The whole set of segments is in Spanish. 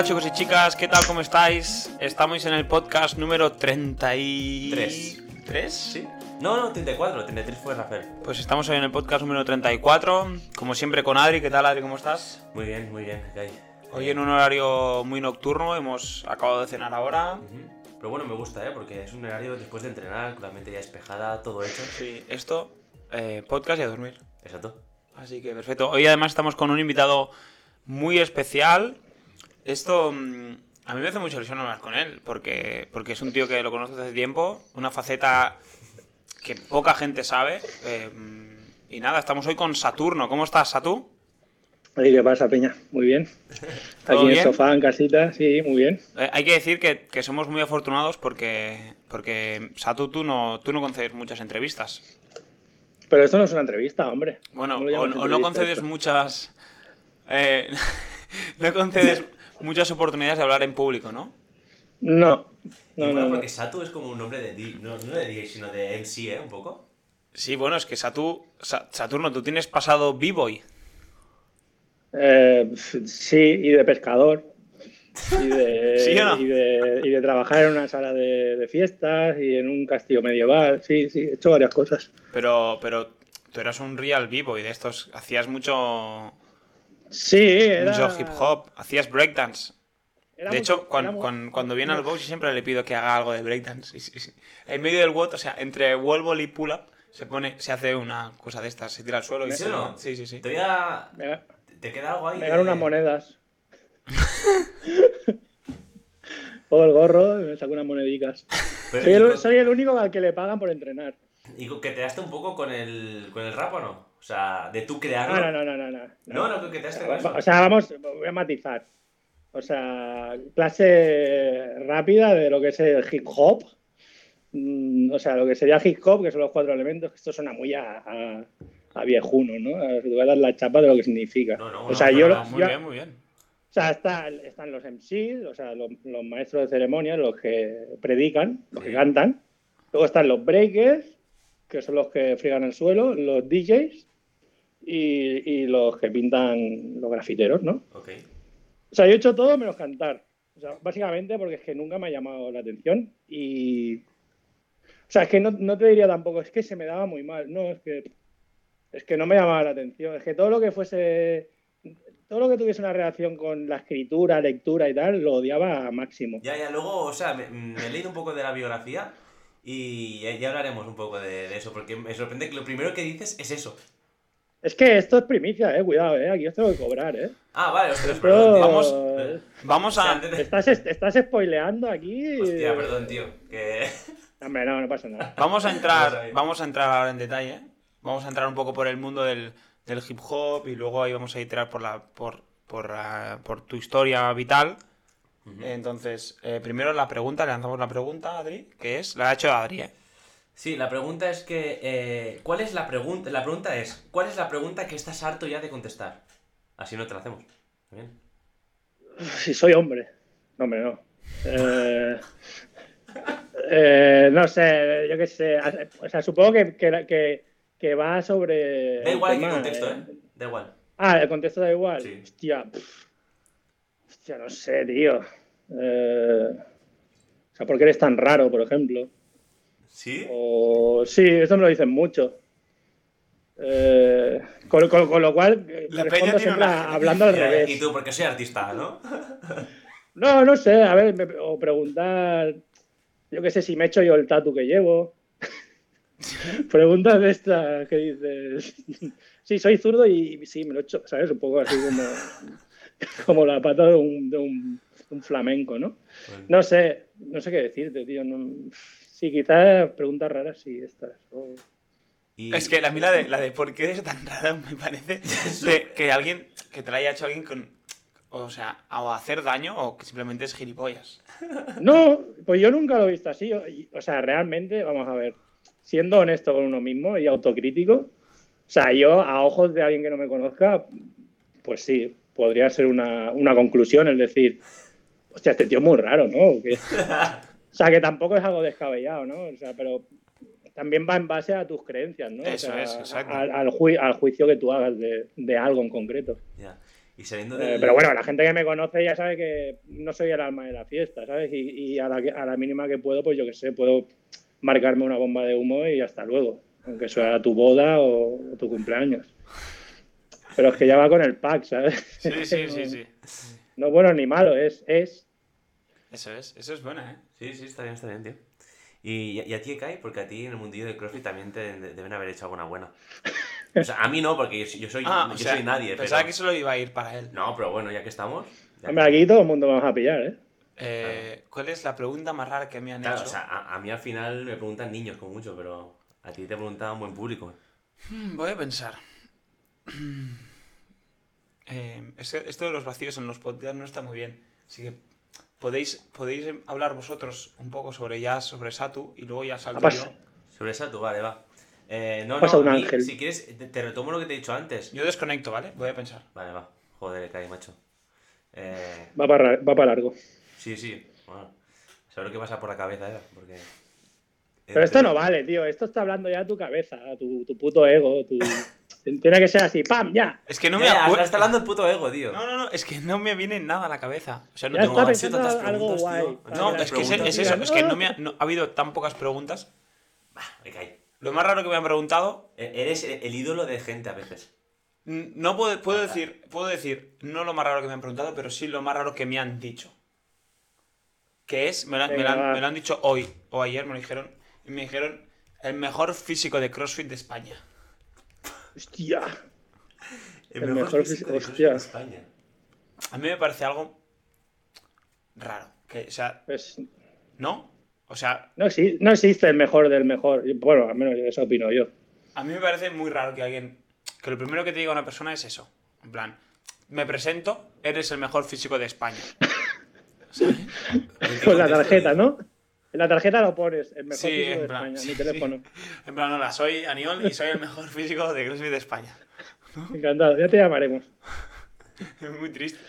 Hola chicos y chicas, ¿qué tal? ¿Cómo estáis? Estamos en el podcast número 33. ¿Tres? ¿Sí? No, no, 34, 33 fue Rafael. Pues estamos hoy en el podcast número 34, como siempre con Adri. ¿Qué tal Adri? ¿Cómo estás? Muy bien, muy bien, ¿qué hay? Hoy en un horario muy nocturno, hemos acabado de cenar ahora. Ujú. Pero bueno, me gusta, ¿eh? Porque es un horario después de entrenar, con la mente ya despejada, todo hecho. Sí, esto, eh, podcast y a dormir. Exacto. Así que perfecto. Hoy además estamos con un invitado muy especial. Esto mm, a mí me hace mucha ilusión hablar con él, porque, porque es un tío que lo conozco desde hace tiempo, una faceta que poca gente sabe. eh, y nada, estamos hoy con Saturno. ¿Cómo estás, Satu? Oye, ¿qué pasa, Peña? Muy bien. ¿Todo Aquí en el sofá, en casita, sí, muy bien. Eh, hay que decir que, que somos muy afortunados porque, porque Satu, tú no, tú no concedes muchas entrevistas. Pero esto no es una entrevista, hombre. Bueno, ¿Cómo o, no concedes esto? muchas. eh, no concedes muchas oportunidades de hablar en público, ¿no? No, y no, bueno, no. no. porque Satu es como un nombre de D, no, no de DJ, sino de MC, ¿eh? Un poco. Sí, bueno, es que Satu, Sa- Saturno, tú tienes pasado B-Boy. Eh, sí, y de pescador. Y de, ¿Sí o no? y de, y de trabajar en una sala de, de fiestas y en un castillo medieval. Sí, sí, he hecho varias cosas. Pero, pero tú eras un real B-Boy de estos. Hacías mucho, Sí, era. mucho hip hop, hacías breakdance. era De mucho- hecho, cuando viene al box, yo siempre le pido que haga algo de breakdance. Y sí, sí. En medio del WOT, o sea, entre wall ball y pull up, se pone, se hace una cosa de estas, se tira al suelo y ¿Sí se no? Sí, sí, sí. Te voy a... Me, ga- ¿Te queda algo ahí? me de- unas monedas. o el gorro, me saco unas monedicas. Pero- Soy el, con- soy el único al que le pagan por entrenar. ¿Y que te daste un poco con el, con el rap o no? O sea, de tú crearlo. No, no, no, no, no. no. No, no, que te daste con eso. O sea, vamos, voy a matizar. O sea, clase rápida de lo que es el hip hop. Mm, O sea, lo que sería hip hop, que son los cuatro elementos, que esto suena muy a, a, a viejuno, ¿no? A a dar la chapa de lo que significa. No, no, o no, sea, yo, Muy bien, muy bien. o sea, está- están los MCs, o sea, los, los maestros de ceremonias, los que predican, los que cantan. Luego están los breakers, que son los que friegan el suelo, los DJs y, y los que pintan los grafiteros, ¿no? Ok. O sea, yo he hecho todo menos cantar. O sea, básicamente porque es que nunca me ha llamado la atención y... O sea, es que no, no te diría tampoco, es que se me daba muy mal. No, es que... Es que no me llamaba la atención. Es que todo lo que fuese... Todo lo que tuviese una relación con la escritura, lectura y tal, lo odiaba a máximo. Ya, ya, luego, o sea, me, me he leído un poco de la biografía y ya, ya hablaremos un poco de, de eso, porque me sorprende que lo primero que dices es eso. Es que esto es primicia, eh. Cuidado, eh. Aquí os tengo que cobrar, eh. Ah, vale, ostras, Esto- perdón, tío. Vamos- Eh, Vamos o sea, a... Estás, estás spoileando aquí. Hostia, perdón, tío. Que... Hombre, no, no pasa nada. Vamos a entrar, vamos a entrar ahora en detalle. ¿eh? Vamos a entrar un poco por el mundo del, del hip hop y luego ahí vamos a entrar por la por, por, ah, por tu historia vital. Entonces, eh, primero la pregunta, le lanzamos la pregunta a Adri, que es, la ha hecho Adri, ¿eh? Sí, la pregunta es que... eh, ¿Cuál es la pregunta? La pregunta es, ¿cuál es la pregunta que estás harto ya de contestar? Así no te la hacemos. ¿Bien? Si soy hombre. No, hombre, no. Eh, eh, no sé, yo qué sé. O sea, supongo que, que, que- que va sobre. Da igual en qué tema, contexto, eh. ¿eh? Da igual. Ah, el contexto da igual. Sí. Hostia. pf. Hostia, no sé, tío. Eh, o sea, ¿por qué eres tan raro, por ejemplo? ¿Sí? O sí, esto me lo dicen mucho. Eh, con, con- con lo cual, eh, La respondo peña tiene siempre una- hablando al revés. y tú, porque soy artista, ¿no? No, no sé, a ver, me- o preguntar, yo qué sé, si me echo yo el tatu que llevo. Preguntas de estas que dices, sí, soy zurdo y sí, me lo echo, ¿sabes? Un poco así como, como la pata de un, de un- un flamenco, ¿no? No sé, no sé qué decirte, tío. no- sí, quizás preguntas raras, sí, estas. o- Y- Es que la, a mí la de, la de por qué eres tan raro me parece de que alguien, que te la haya hecho alguien con, o sea, o hacer daño o que simplemente es gilipollas. No, pues yo nunca lo he visto así. O sea, realmente, vamos a ver, siendo honesto con uno mismo y autocrítico, o sea, yo a ojos de alguien que no me conozca, pues sí, podría ser una, una conclusión, el decir, hostia, este tío es muy raro, ¿no? o sea, que tampoco es algo descabellado, ¿no? O sea, pero también va en base a tus creencias, ¿no? O Eso sea, es, exacto. Al, al ju- al juicio que tú hagas de, de algo en concreto. Ya. Y Eh, del... pero bueno, la gente que me conoce ya sabe que no soy el alma de la fiesta, ¿sabes? Y, y a, la, que- a la mínima que puedo, pues yo qué sé, puedo marcarme una bomba de humo y hasta luego. Aunque sea tu boda o, o tu cumpleaños. Pero es que ya va con el pack, ¿sabes? Sí, sí, sí, sí. No bueno ni malo, es, es Eso es, eso es buena, ¿eh? Sí, sí, está bien, está bien, tío. ¿Y, y a ti, Kai? Porque a ti en el mundillo de CrossFit también te de- deben haber hecho alguna buena. O sea, a mí no, porque yo, soy- yo soy, Ah, yo o sea, soy nadie. Pensaba pero- que solo iba a ir para él. No, pero bueno, ya que estamos... ya Hombre, que- aquí todo el mundo vamos a pillar, ¿eh? Eh, ¿Cuál es la pregunta más rara que me han Claro, hecho? o sea, a, a mí al final me preguntan niños con mucho, pero a ti te preguntan buen público. Hmm, Voy a pensar. Eh, esto de los vacíos en los podcasts no está muy bien. Así que podéis, podéis hablar vosotros un poco sobre ya, sobre Satu, y luego ya salto pasa? yo. Sobre tú, vale, va. Eh, no, Pasa no, un ángel. si quieres, te, te retomo lo que te he dicho antes. Yo desconecto, ¿vale? Voy a pensar. Vale, va. Joder, Kai, macho. Eh, Va para, va para largo. sí, sí. Bueno, saber qué pasa por la cabeza, ¿eh? Porque... Pero esto no vale, tío. Esto está hablando ya tu cabeza, tu, tu puto ego. Tu... Tiene que ser así, ¡pam! ¡Ya! Es que no me acuerdo. está hablando el puto ego, tío. No, no, no, es que no me viene nada a la cabeza. O sea, no Ya tengo. está pensando tantas algo preguntas, guay. tío. No, es que es, eso, es que no "Ah". me ha, no- ha habido tan pocas preguntas. Me cae. Lo más raro que me han preguntado, E- Eres el ídolo de gente a veces. no puedo, puedo decir, puedo decir, no lo más raro que me han preguntado, pero sí lo más raro que me han dicho. Que es, me lo, han- me lo han, Venga, va. me lo han dicho hoy o ayer, me lo dijeron, y me dijeron, el mejor físico de CrossFit de España. Hostia. El, El mejor, mejor físico de hostia. CrossFit de España. A mí me parece algo raro. Que, o sea, Pues ¿no? O sea, no, exi- no existe el mejor del mejor. Bueno, al menos eso opino yo. A mí me parece muy raro que alguien. Que lo primero que te diga una persona es eso. En plan, me presento, eres el mejor físico de España. ¿Sabes? Con la tarjeta, ¿no? En la tarjeta lo pones, el mejor Sí, físico de plan, España, sí, mi sí. teléfono. En plan, hola, soy Aniol y soy el mejor físico de CrossFit de España. Encantado, ya te llamaremos. Es muy triste.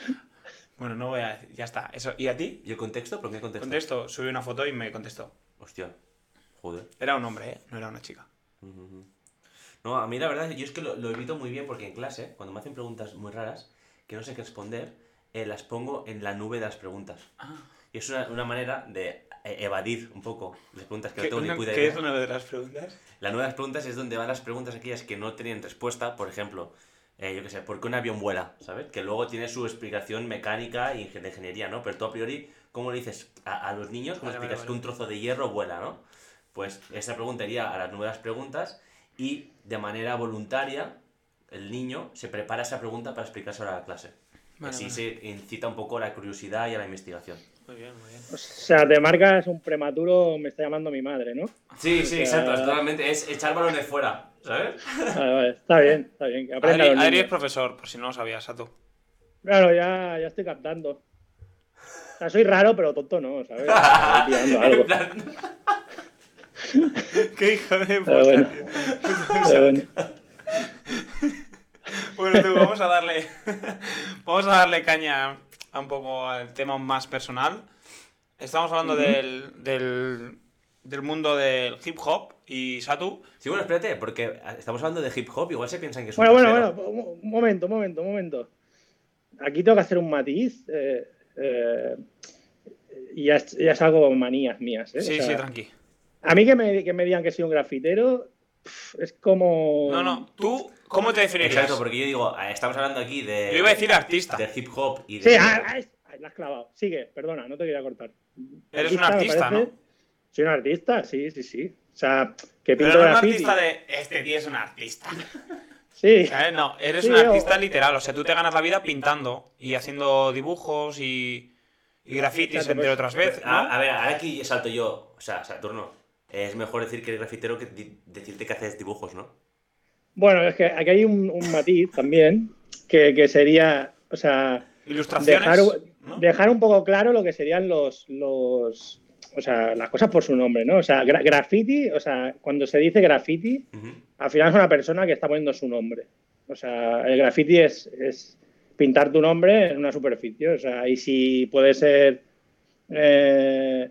Bueno, no voy a decir, ya está. Eso. ¿Y a ti? ¿Y el contexto? ¿Por qué contexto? Contesto, subí una foto y me contestó. Hostia. Joder. Era un hombre, ¿eh? No era una chica. No, a mí la verdad, yo es que lo, lo evito muy bien porque en clase, cuando me hacen preguntas muy raras que no sé qué responder, eh, las pongo en la nube de las preguntas. Ah. Y es una, una manera de eh, evadir un poco las preguntas que no ¿Qué, tengo ni puta qué idea. es una de las preguntas? La nueva de las preguntas es donde van las preguntas aquellas que no tenían respuesta, por ejemplo, eh, yo qué sé, ¿por qué un avión vuela? ¿Sabes? Que luego tiene su explicación mecánica y de ingeniería, ¿no? Pero tú a priori, ¿cómo le dices a, a los niños? ¿Cómo Vale, explicas vale, que un trozo de hierro vuela, ¿no? Pues esa pregunta iría a las nuevas preguntas y de manera voluntaria el niño se prepara esa pregunta para explicársela a la clase. Vale, Así vale. se incita un poco a la curiosidad y a la investigación. Muy bien, muy bien. O sea, te marcas un prematuro, me está llamando mi madre, ¿no? Sí, sí, O sea- exacto, totalmente. Es echar balones fuera, ¿sabes? Vale, vale, está bien, está bien. Que Adri, es profesor, por si no lo sabías, a tú. Claro, ya, ya estoy captando. O sea, soy raro, pero tonto no, ¿sabes? Algo. ¡Qué hijo de Pero puta! bueno. tío. Pero bueno. Bueno, tú, vamos a darle. vamos a darle caña a un poco al tema más personal. Estamos hablando del, del, del mundo del hip hop y Satu. Sí, bueno, espérate, porque estamos hablando de hip hop, igual se piensan que es un Bueno, bueno, bueno, un momento, un momento, un momento. Aquí tengo que hacer un matiz. Eh, eh, y ya es, ya es algo manías mías. ¿eh? Sí, O sea, sí, tranqui. A mí que me, que me digan que soy un grafitero es como. No, no, tú, ¿cómo te definirías? Exacto, porque yo digo, eh, estamos hablando aquí de. Yo iba a decir artista. De hip hop y de. Sí, ah, ah, ah, la has clavado. Sigue, perdona, no te quería cortar. Eres un artista, parece- Soy un artista, sí, sí, sí. O sea, que Pero pinto no un artista de. Este tío es un artista. Sí, ¿Sabes? No, eres Sí, un o- artista literal. O sea, tú te ganas la vida pintando y haciendo dibujos y, y grafitis, entre pues- otras veces. ¿no? A, a ver, ahora aquí salto yo. O sea, Saturno. Es mejor decir que eres grafitero que decirte que haces dibujos, ¿no? Bueno, es que aquí hay un, un matiz también que, que sería, o sea, dejar, ¿no? dejar un poco claro lo que serían los, los, o sea, las cosas por su nombre, ¿no? O sea, gra- graffiti, o sea, cuando se dice graffiti, al final es una persona que está poniendo su nombre. O sea, el graffiti es, es pintar tu nombre en una superficie. O sea, y si puede ser eh,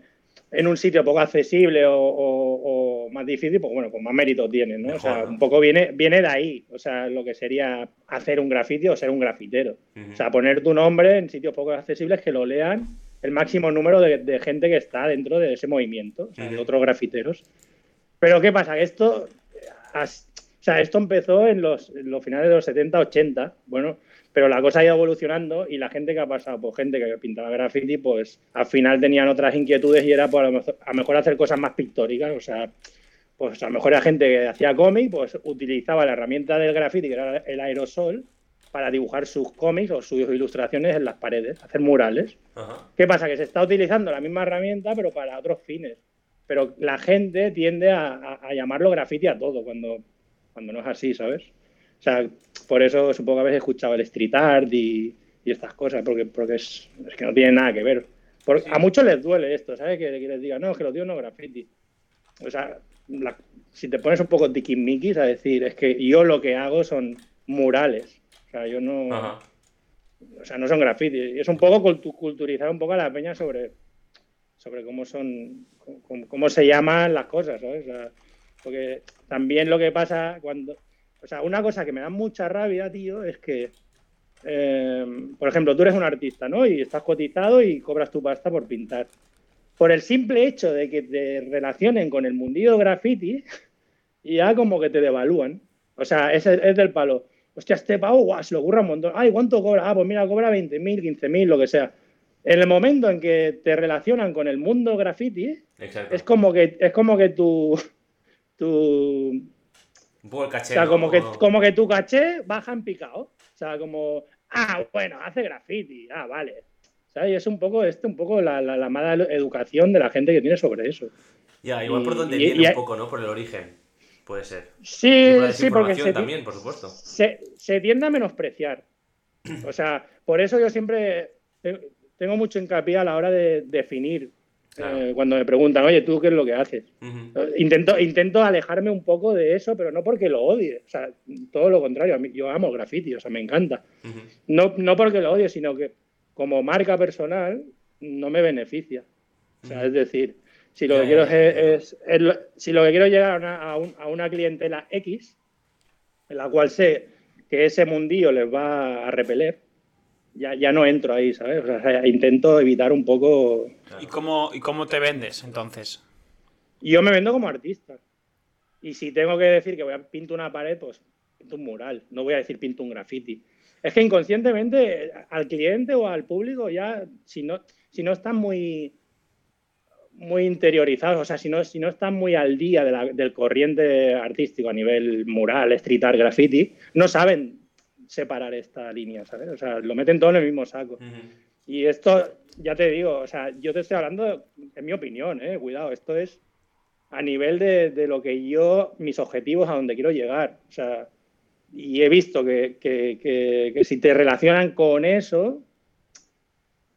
en un sitio poco accesible o, o- o- más difícil, pues bueno, pues más mérito tienes, ¿no? o sea, ¿no? un poco viene, viene de ahí, o sea, lo que sería hacer un grafiti o ser un grafitero. Ujú. O sea, poner tu nombre en sitios poco accesibles que lo lean el máximo número de, de gente que está dentro de ese movimiento, o sea, de otros grafiteros. Pero ¿qué pasa? Que esto, o sea, esto empezó en los, en los finales de los 70, 80, bueno, pero la cosa ha ido evolucionando y la gente que ha pasado, pues gente que pintaba graffiti, pues al final tenían otras inquietudes y era pues, a lo mejor, a lo mejor hacer cosas más pictóricas, o sea, pues a lo mejor era gente que hacía cómic, pues utilizaba la herramienta del graffiti, que era el aerosol, para dibujar sus cómics o sus ilustraciones en las paredes, hacer murales. Ajá. ¿Qué pasa? Que se está utilizando la misma herramienta, pero para otros fines. Pero la gente tiende a, a- a llamarlo graffiti a todo, cuando, cuando no es así, ¿sabes? O sea, por eso supongo que habéis escuchado el street art y, y estas cosas, porque, porque es, es que no tiene nada que ver. Por- A muchos les duele esto, ¿sabes? Que, que les diga, no, es que lo tíos no graffiti. O sea, la- si te pones un poco tiquismiquis a decir, es que yo lo que hago son murales. O sea, yo no Ajá. o sea, no son grafitis. Es un poco cultu- culturizar un poco a la peña sobre, sobre cómo son, cómo, cómo se llaman las cosas, ¿sabes? O sea, porque también lo que pasa cuando, o sea, una cosa que me da mucha rabia, tío, es que, eh, por ejemplo, tú eres un artista, ¿no? Y estás cotizado y cobras tu pasta por pintar. Por el simple hecho de que te relacionen con el mundillo graffiti, ya como que te devalúan. O sea, es, es del palo. Hostia, este pavo, guau, se lo ocurra un montón. Ay, ¿cuánto cobra? Ah, pues mira, cobra 20.000, 15.000, lo que sea. En el momento en que te relacionan con el mundo graffiti, Exacto. es como que, es como que tu, tu, Un poco el o caché. sea, ¿no? como que, como que tu caché baja en picado. O sea, como, ah, bueno, hace graffiti, ah, vale. ¿Sabes? Y es un poco, este, un poco la, la, la mala educación de la gente que tiene sobre eso. Ya, igual por donde y- viene y- un poco, ¿no? Por el origen. Puede ser. Sí, sí, porque se, también, por supuesto. se, se tiende a menospreciar. O sea, por eso yo siempre te- tengo mucho hincapié a la hora de definir. Claro. eh, cuando me preguntan, oye, ¿tú qué es lo que haces? Intento, intento alejarme un poco de eso, pero no porque lo odie. O sea, todo lo contrario. A mí, yo amo el graffiti, o sea, me encanta. No, no porque lo odie, sino que como marca personal no me beneficia. O sea, es decir, si lo que quiero es, es- si lo que quiero llegar a una, a un- a una clientela X, en la cual sé que ese mundillo les va a repeler, ya, ya no entro ahí, ¿sabes? O sea, intento evitar un poco. ¿Y cómo, ¿Y cómo te vendes entonces? Yo me vendo como artista. Y si tengo que decir que voy a pintar una pared, pues pinto un mural. No voy a decir pinto un graffiti. Es que inconscientemente al cliente o al público ya, si no, si no están muy, muy interiorizados, o sea, si no, si no están muy al día de la- del corriente artístico a nivel mural, street art, graffiti, no saben separar esta línea, ¿sabes? O sea, lo meten todo en el mismo saco. Y esto, ya te digo, o sea, yo te estoy hablando, en mi opinión, eh, cuidado, esto es a nivel de, de lo que yo, mis objetivos, a donde quiero llegar. O sea, y he visto que, que- que- que si te relacionan con eso,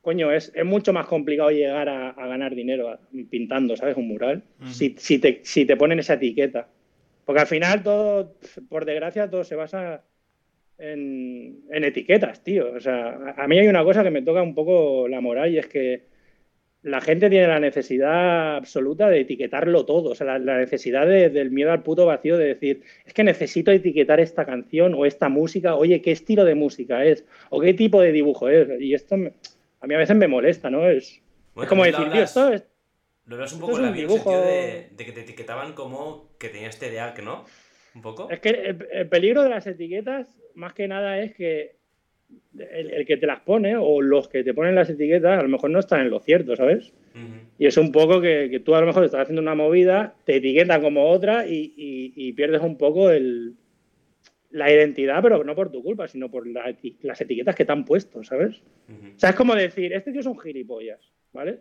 coño, es, es mucho más complicado llegar a, a ganar dinero pintando, ¿sabes? Un mural, si, si, te, si te ponen esa etiqueta. Porque al final todo, por desgracia, todo se basa en, en etiquetas, tío. O sea, a, mí hay una cosa que me toca un poco la moral y es que la gente tiene la necesidad absoluta de etiquetarlo todo. O sea, la, la necesidad de- del miedo al puto vacío de decir, es que necesito etiquetar esta canción o esta música. Oye, ¿qué estilo de música es? ¿O qué tipo de dibujo es? Y esto me- a mí a veces me molesta, ¿no? Es, Bueno, es como decir, tío, esto es... Lo un poco es en la dibujo- de, de que te etiquetaban como que tenías TDA, ¿no? Un poco. Es que el, el peligro de las etiquetas, más que nada, es que el, el que te las pone o los que te ponen las etiquetas a lo mejor no están en lo cierto, ¿sabes? Y es un poco que, que tú a lo mejor estás haciendo una movida, te etiquetan como otra y, y- y pierdes un poco el, la identidad, pero no por tu culpa, sino por la las etiquetas que te han puesto, ¿sabes? O sea, es como decir, este tío es un gilipollas, ¿vale?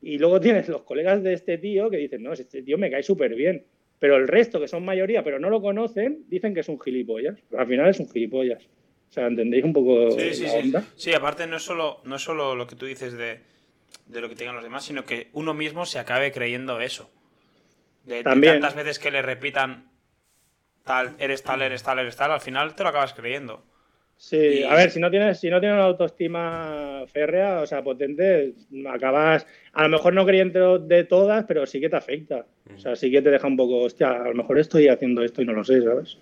Y luego tienes los colegas de este tío que dicen, no, este tío me cae súper bien. Pero el resto, que son mayoría, pero no lo conocen, dicen que es un gilipollas. Pero al final es un gilipollas. O sea, ¿entendéis un poco Sí, sí, la sí. onda? Sí, aparte no es solo, no es solo lo que tú dices de, de lo que tengan los demás, sino que uno mismo se acabe creyendo eso. De, de tantas veces que le repitan tal, eres tal, eres tal, eres tal, al final te lo acabas creyendo. Sí, a ver, si no tienes, si no tienes una autoestima férrea, o sea, potente, acabas, a lo mejor no creyendo de todas, pero sí que te afecta. O sea, sí que te deja un poco, hostia, a lo mejor estoy haciendo esto y no lo sé, ¿sabes?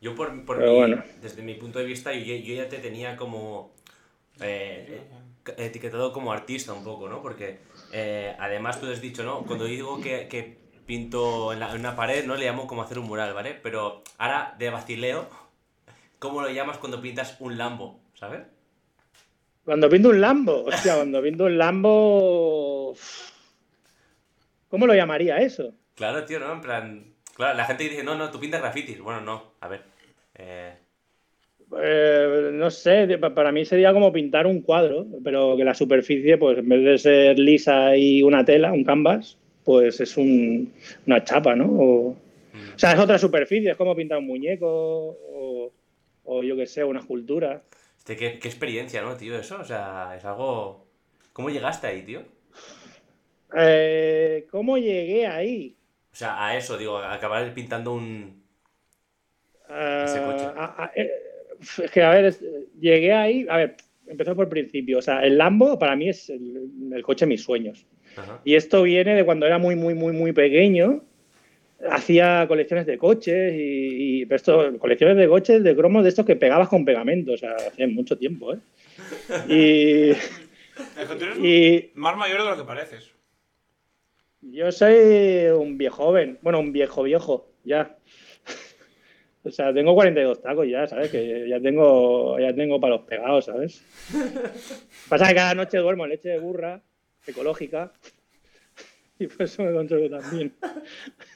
Yo por, mi- bueno. desde mi punto de vista, yo, yo ya te tenía como eh, eh, etiquetado como artista un poco, ¿no? Porque eh, además tú has dicho, ¿no? Cuando digo que, que pinto en, la- en una pared, ¿no? Le llamo como hacer un mural, ¿vale? Pero ahora de vacileo, ¿cómo lo llamas cuando pintas un Lambo, ¿sabes? Cuando pinto un Lambo, hostia, cuando pinto un Lambo. ¿Cómo lo llamaría eso? Claro, tío, ¿no? En plan, claro, la gente dice, no, no, tú pintas grafitis. Bueno, no, a ver. Eh, Eh, no sé, para mí sería como pintar un cuadro, pero que la superficie, pues en vez de ser lisa y una tela, un canvas, pues es un- una chapa, ¿no? O, mm. o sea, es otra superficie, es como pintar un muñeco o, yo que sé, una escultura. Este, ¿qué, qué experiencia, ¿no, tío? Eso, o sea, es algo... ¿Cómo llegaste ahí, tío? Eh, ¿Cómo llegué ahí? O sea, a eso, digo, a acabar pintando un... Ah, Ese coche. a- a- eh, es que, a ver, es- llegué ahí, a ver, empezó por el principio, o sea, el Lambo para mí es el, el coche de mis sueños. Ajá. Y esto viene de cuando era muy, muy, muy, muy pequeño. Hacía colecciones de coches y, y- pero esto, colecciones de coches de cromos de estos que pegabas con pegamento, o sea, hace mucho tiempo, ¿eh? Y, Es que tú eres y más mayor de lo que pareces. yo soy un viejo joven, bueno, un viejo viejo, ya. O sea, tengo 42 tacos ya, ¿sabes? Que ya tengo, ya tengo palos pegados, ¿sabes? Pasa que cada noche duermo en leche de burra, ecológica, y por eso me controlo también.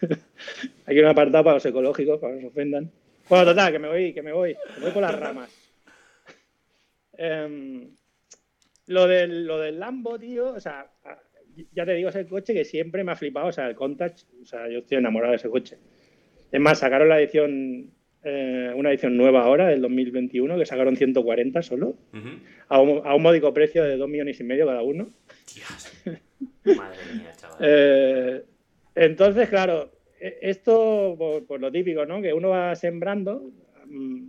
Hay un apartado para los ecológicos, para que no se ofendan. Bueno, total, que me voy, que me voy, me voy por las ramas. Em, lo, del, lo del Lambo, tío, o sea, ya te digo, es el coche que siempre me ha flipado, o sea, el Countach, o sea, yo estoy enamorado de ese coche. Es más, sacaron la edición, eh, una edición nueva ahora, del 2021, que sacaron 140 solo, Ujú. a un, a un módico precio de 2 millones y medio cada uno. Dios. Madre mía, chaval. Eh, entonces, claro, e- esto, por, por lo típico, ¿no? Que uno va sembrando. mm,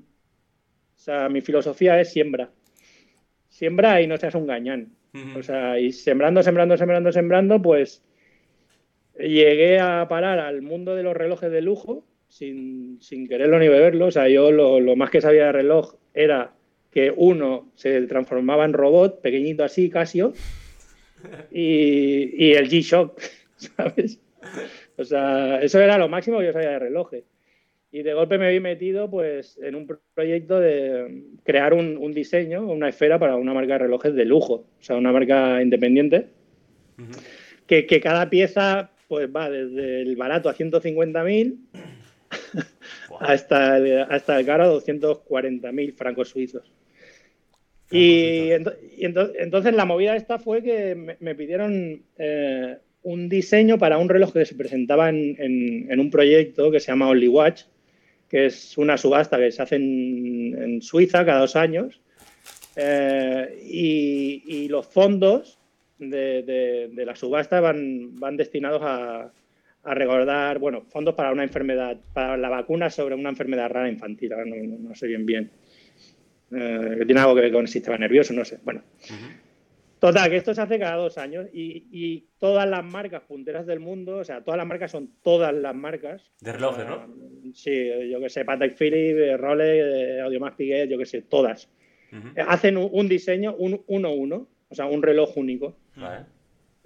o sea, mi filosofía es siembra. Siembra y no seas un gañán. O sea, y sembrando, sembrando, sembrando, sembrando, pues llegué a parar al mundo de los relojes de lujo sin, sin quererlo ni beberlo. O sea, yo lo, lo más que sabía de reloj era que uno se transformaba en robot, pequeñito así, Casio, y, y el G-Shock, ¿sabes? O sea, eso era lo máximo que yo sabía de relojes. Y de golpe me vi metido pues en un pro- proyecto de crear un, un diseño, una esfera para una marca de relojes de lujo, o sea, una marca independiente, Ujú. que, que cada pieza pues va desde el barato a 150.000 Buah. hasta el, hasta el caro a 240.000 francos suizos. Y, ento- y ento- entonces la movida esta fue que me, me pidieron eh, un diseño para un reloj que se presentaba en, en- en un proyecto que se llama Only Watch, que es una subasta que se hace en, en Suiza cada dos años. Eh, y, y los fondos de, de- de la subasta van, van destinados a, a recordar, bueno, fondos para una enfermedad, para la vacuna sobre una enfermedad rara infantil, ahora no, no- no sé bien bien. Eh, que tiene algo que ver con el sistema nervioso, no sé. Bueno, Ujú. Total, que esto se hace cada dos años y, y todas las marcas punteras del mundo, o sea, todas las marcas son todas las marcas. De relojes, ¿no? Sí, yo que sé, Patek Philippe, eh, Rolex, eh, Audiomax Piguet, yo que sé, todas. Ujú. Eh, Hacen un, un diseño, un uno uno, o sea, un reloj único. Vale.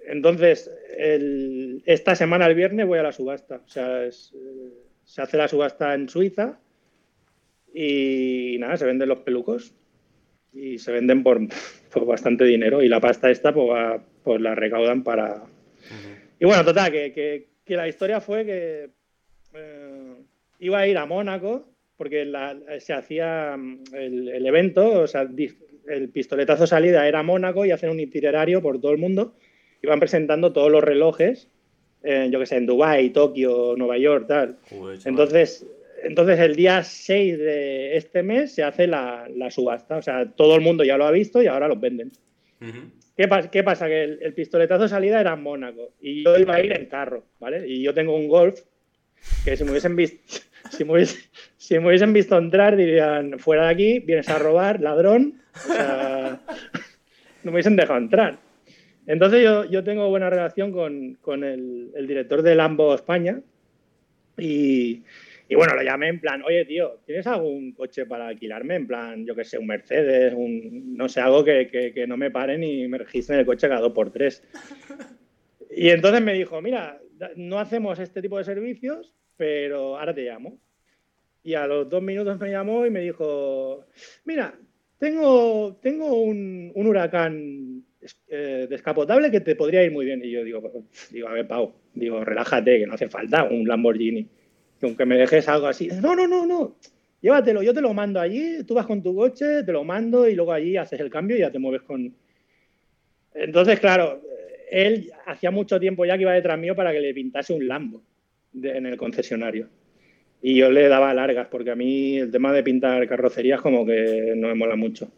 Entonces, el- esta semana, el viernes, voy a la subasta. O sea, es, se hace la subasta en Suiza y nada, se venden los pelucos y se venden por, por bastante dinero y la pasta esta pues, va- pues la recaudan para... Y bueno, total, que, que- que la historia fue que eh, iba a ir a Mónaco porque la- se hacía mm, el, el evento, o sea, el pistoletazo salida era Mónaco y hacen un itinerario por todo el mundo. Iban presentando todos los relojes, eh, yo que sé, en Dubái, Tokio, Nueva York, tal. Joder. Entonces, entonces el día 6 de este mes se hace la, la subasta. O sea, todo el mundo ya lo ha visto y ahora los venden. Ujú. ¿Qué, pas- qué pasa? Que el, el pistoletazo de salida era en Mónaco y yo iba a ir en carro, ¿vale? Y yo tengo un Golf que si me hubiesen visto, si me, si me hubiesen visto entrar, dirían, fuera de aquí, vienes a robar, ladrón. O sea, no me hubiesen dejado entrar. Entonces yo, yo tengo buena relación con, con el, el director de Lambo España y, y bueno, lo llamé en plan, oye tío, ¿tienes algún coche para alquilarme? En plan, yo que sé, un Mercedes, un, no sé, algo que, que- que no me paren y me registren el coche cada dos por tres. Y entonces me dijo, mira, no hacemos este tipo de servicios, pero ahora te llamo. Y a los dos minutos me llamó y me dijo, mira, tengo, tengo un, un huracán eh, descapotable que te podría ir muy bien. Y yo digo, digo, a ver, Pau, digo, relájate, que no hace falta un Lamborghini. Que aunque me dejes algo así, no, no, no, no, llévatelo, yo te lo mando allí, tú vas con tu coche, te lo mando y luego allí haces el cambio y ya te mueves con... Entonces, claro, él hacía mucho tiempo ya que iba detrás mío para que le pintase un Lambo en el concesionario. Y yo le daba largas, porque a mí el tema de pintar carrocerías como que no me mola mucho.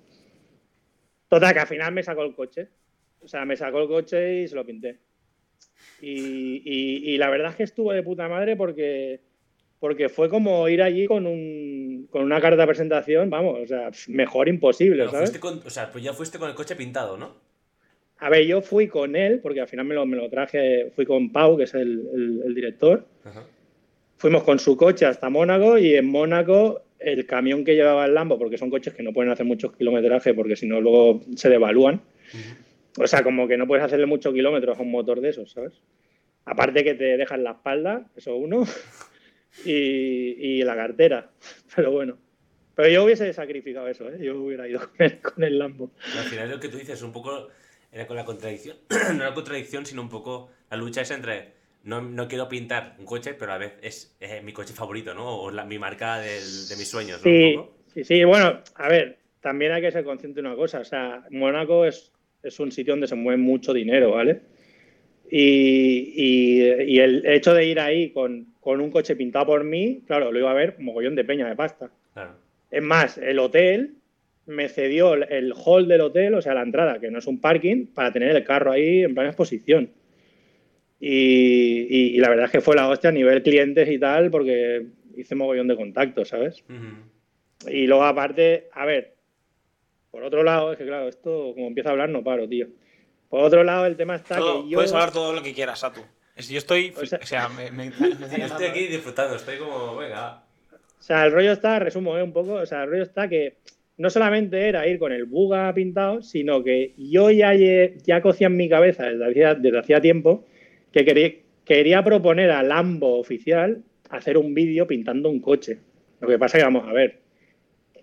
Total, que al final me sacó el coche. O sea, me sacó el coche y se lo pinté. Y- y la verdad es que estuvo de puta madre porque, porque fue como ir allí con, un, con una carta de presentación, vamos, o sea, mejor imposible, Pero ¿sabes? con, o sea, pues ya fuiste con el coche pintado, ¿no? A ver, yo fui con él, porque al final me lo, me lo traje, fui con Pau, que es el, el- el director. Ajá. Fuimos con su coche hasta Mónaco y en Mónaco el camión que llevaba el Lambo, porque son coches que no pueden hacer muchos kilometraje porque si no luego se devalúan. O sea, como que no puedes hacerle muchos kilómetros a un motor de esos, ¿sabes? Aparte que te dejan la espalda, eso uno, y, y la cartera. Pero bueno. Pero yo hubiese sacrificado eso, ¿eh? Yo hubiera ido con el, con el Lambo. Al final lo que tú dices, un poco era con la contradicción, no la contradicción, sino un poco la lucha es entre no, no quiero pintar un coche, pero a la vez es eh, mi coche favorito, ¿no? O la- mi marca del- de mis sueños, ¿no? Sí, sí, sí, bueno, a ver, también hay que ser consciente de una cosa, o sea, Mónaco es, es un sitio donde se mueve mucho dinero, ¿vale? Y, y- y el hecho de ir ahí con, con un coche pintado por mí, claro, lo iba a ver mogollón de peña de pasta. Claro. Es más, el hotel me cedió el- hall del hotel, o sea, la entrada, que no es un parking, para tener el carro ahí en plan exposición. Y, y- y la verdad es que fue la hostia a nivel clientes y tal, porque hice mogollón de contactos, ¿sabes? Y luego, aparte, a ver, por otro lado, es que claro, esto como empiezo a hablar no paro, tío. Por otro lado, el tema está Todo- que yo. Puedes hablar todo lo que quieras, Satu. Es- Yo estoy. O sea- O sea, me, me- Yo estoy aquí disfrutando, estoy como, venga. O sea, el rollo está, resumo ¿eh? un poco, o sea, el rollo está que no solamente era ir con el buga pintado, sino que yo ya, ya cocía en mi cabeza desde hacía, desde hacía tiempo que quería, quería proponer a Lambo oficial hacer un vídeo pintando un coche. Lo que pasa que vamos a ver,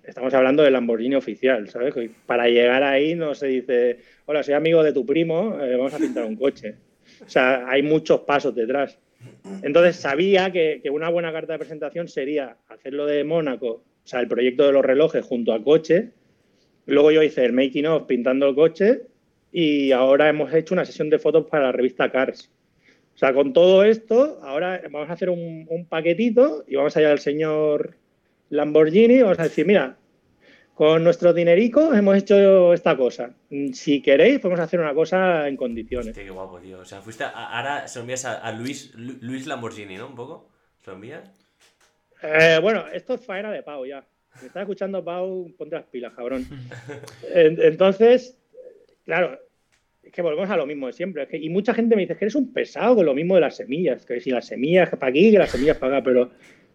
estamos hablando del Lamborghini oficial, ¿sabes? Para llegar ahí no se dice, hola, soy amigo de tu primo, eh, vamos a pintar un coche. O sea, hay muchos pasos detrás. Entonces sabía que, que una buena carta de presentación sería hacerlo de Mónaco, o sea, el proyecto de los relojes junto a coche. Luego yo hice el making of pintando el coche y ahora hemos hecho una sesión de fotos para la revista Cars. O sea, con todo esto, ahora vamos a hacer un, un paquetito y vamos a ir al señor Lamborghini vamos a decir, mira, con nuestro dinerico hemos hecho esta cosa. Si queréis, podemos hacer una cosa en condiciones. Hostia, qué guapo, tío. O sea, fuiste a- ahora se envías a, a Luis, Lu- Luis Lamborghini, ¿no? Un poco. ¿Se envías? Eh, bueno, esto es faena de Pau ya. Me está escuchando Pau, ponte las pilas, cabrón. En- Entonces, claro, es que volvemos a lo mismo de siempre. Es que- y mucha gente me dice que eres un pesado con lo mismo de las semillas, que si las semillas para aquí, que las semillas para acá, pero,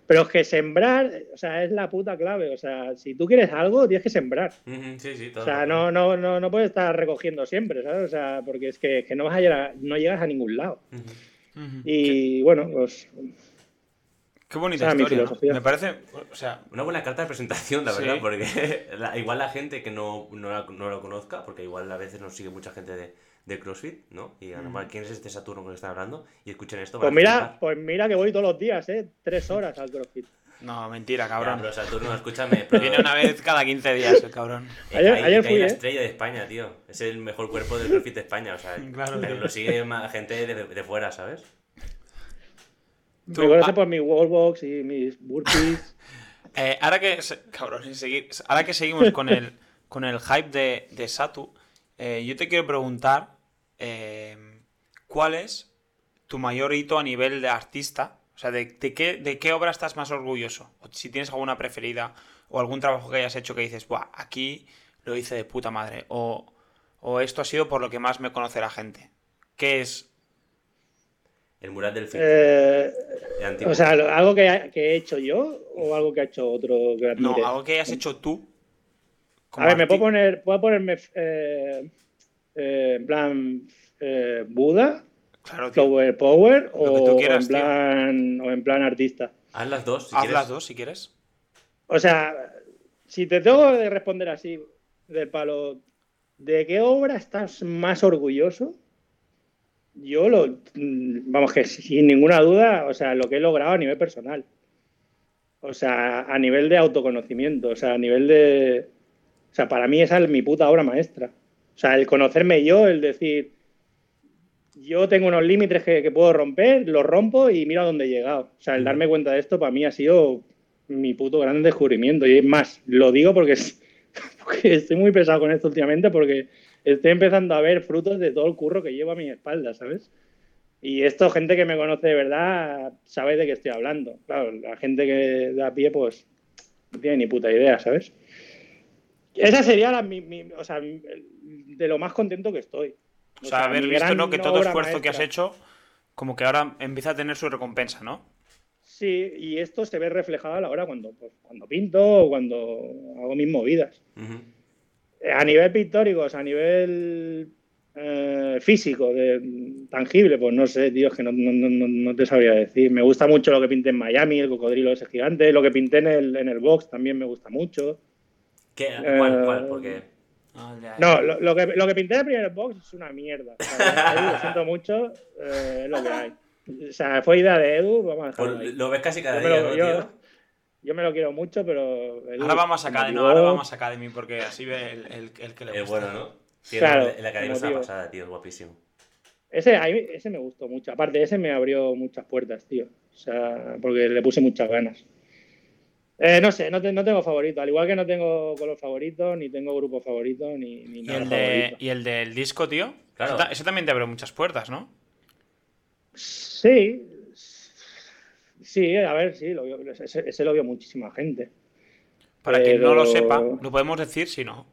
pero es que sembrar, o sea, es la puta clave. O sea, si tú quieres algo, tienes que sembrar. Sí, sí, todo. O sea, no, no, no, no puedes estar recogiendo siempre, ¿sabes? O sea, porque es que, que no vas a llegar, no llegas a ningún lado. Y bueno, pues Qué bonita Esa historia. Me parece. O sea, Una buena carta de presentación, la Sí. verdad, porque la- igual la gente que no, no, la- no lo conozca, porque igual a veces nos sigue mucha gente de, de CrossFit, ¿no? Y a lo mejor, ¿quién es este Saturno que está hablando? Y escuchen esto. Pues mira, pues mira que voy todos los días, ¿eh? Tres horas al CrossFit. no, mentira, Ya, cabrón. pero Saturno, escúchame. Pero, Viene una vez cada 15 días el cabrón. Ayer- ayer fui, la ¿eh? estrella de España, tío. Es el mejor cuerpo del CrossFit de España, o sea, Claro, pero lo sigue gente de, de fuera, ¿sabes? Tú, Me conoce ah. por mi wallbox y mis burpees. Eh, ahora que. Cabrón, seguir- ahora que seguimos con el, con el hype de, de Satu, eh, yo te quiero preguntar. Eh, ¿Cuál es tu mayor hito a nivel de artista O sea, ¿de, de qué, ¿de qué obra estás más orgulloso? O si tienes alguna preferida o algún trabajo que hayas hecho que dices, Buah, aquí lo hice de puta madre. O, o esto ha sido por lo que más me conoce la gente. ¿Qué es? El mural del Fit. Eh, o sea, algo que, ha- que he hecho yo o algo que ha hecho otro que No, algo que hayas hecho tú. A ver, me puedo poner, puedo ponerme eh, eh, en plan eh, Buda, Claro, Power o, quieras, en plan, o en plan artista. Haz las dos, si Haz quieres. las dos si quieres. O sea, si te tengo que responder así, del palo, ¿de qué obra estás más orgulloso? Yo lo, vamos que sin ninguna duda, o sea, lo que he logrado a nivel personal. O sea, a nivel de autoconocimiento, o sea, a nivel de... O sea, para mí esa es mi puta obra maestra. O sea, el conocerme yo, el decir, yo tengo unos límites que, que puedo romper, los rompo y mira dónde he llegado. O sea, el darme cuenta de esto para mí ha sido mi puto gran descubrimiento. Y es más, lo digo porque, es- porque estoy muy pesado con esto últimamente, porque estoy empezando a ver frutos de todo el curro que llevo a mi espalda, ¿sabes? Y esto, gente que me conoce de verdad, sabe de qué estoy hablando. Claro, la gente que da pie, pues, no tiene ni puta idea, ¿sabes? Esa sería la, mi- mi- o sea, de lo más contento que estoy. O sea, haber visto ¿no? que todo esfuerzo que has hecho, como que ahora empieza a tener su recompensa, ¿no? Sí, y esto se ve reflejado a la hora cuando, pues, cuando pinto o cuando hago mis movidas. Eh, A nivel pictórico, o sea, a nivel eh, físico, de, tangible, pues no sé, tío, es que no, no- no- no te sabría decir. Me gusta mucho lo que pinté en Miami, el cocodrilo ese gigante, lo que pinté en el, en el box también me gusta mucho. ¿Qué? ¿Cuál? Eh, ¿Cuál? Porque. No, lo, lo que, lo que pinté en el primer box es una mierda. Lo siento mucho, eh, es lo que hay. O sea, fue idea de Edu, vamos a dejarlo pues ahí. lo ves casi cada Yo día, lo- ¿no, yo- tío? Yo me lo quiero mucho, pero. Edu Ahora vamos a Academy, no, ahora vamos a Academy porque así ve el, el- el que le Es gusta. bueno, ¿no? Sí, Claro, el, el academia como es una digo. pasada, tío, es guapísimo. Ese, a mí- ese me gustó mucho. Aparte, ese me abrió muchas puertas, tío. O sea, porque le puse muchas ganas. Eh, no sé, no, te- no tengo favorito. Al igual que no tengo color favorito, ni tengo grupo favorito, ni, ni Y nada el, de, favorito. y el del disco, tío. Claro. Ese también te abre muchas puertas, ¿no? Sí. Sí, a ver, sí, lo vio- ese, ese lo vio muchísima gente. Para quien no lo Pero- sepa, lo podemos decir si no.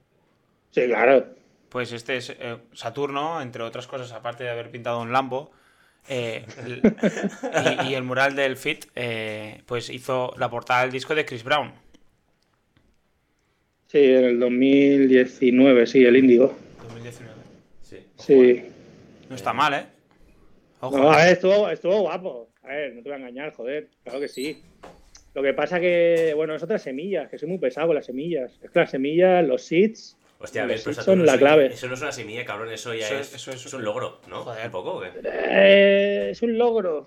Sí, claro. Pues este es eh, Saturno, entre otras cosas, aparte de haber pintado un Lambo. Eh, el- y, y el mural del Fit, eh, pues hizo la portada del disco de Chris Brown. Sí, en el 2019, sí, el Índigo. 2019. Sí. Sí. No está mal, ¿eh? Ojo. No, a ver, estuvo, estuvo guapo. A ver, no te voy a engañar, joder. Claro que sí. Lo que pasa que, bueno, es otras semillas, que soy muy pesado con las semillas. Es que las semillas, los seeds, Hostia, a ver, Saturno, son la eso- clave. Eso no es una semilla, cabrón, eso ya Eso es, eso un logro, ¿no? Joder. ¿Un poco o qué? Eh, es un logro.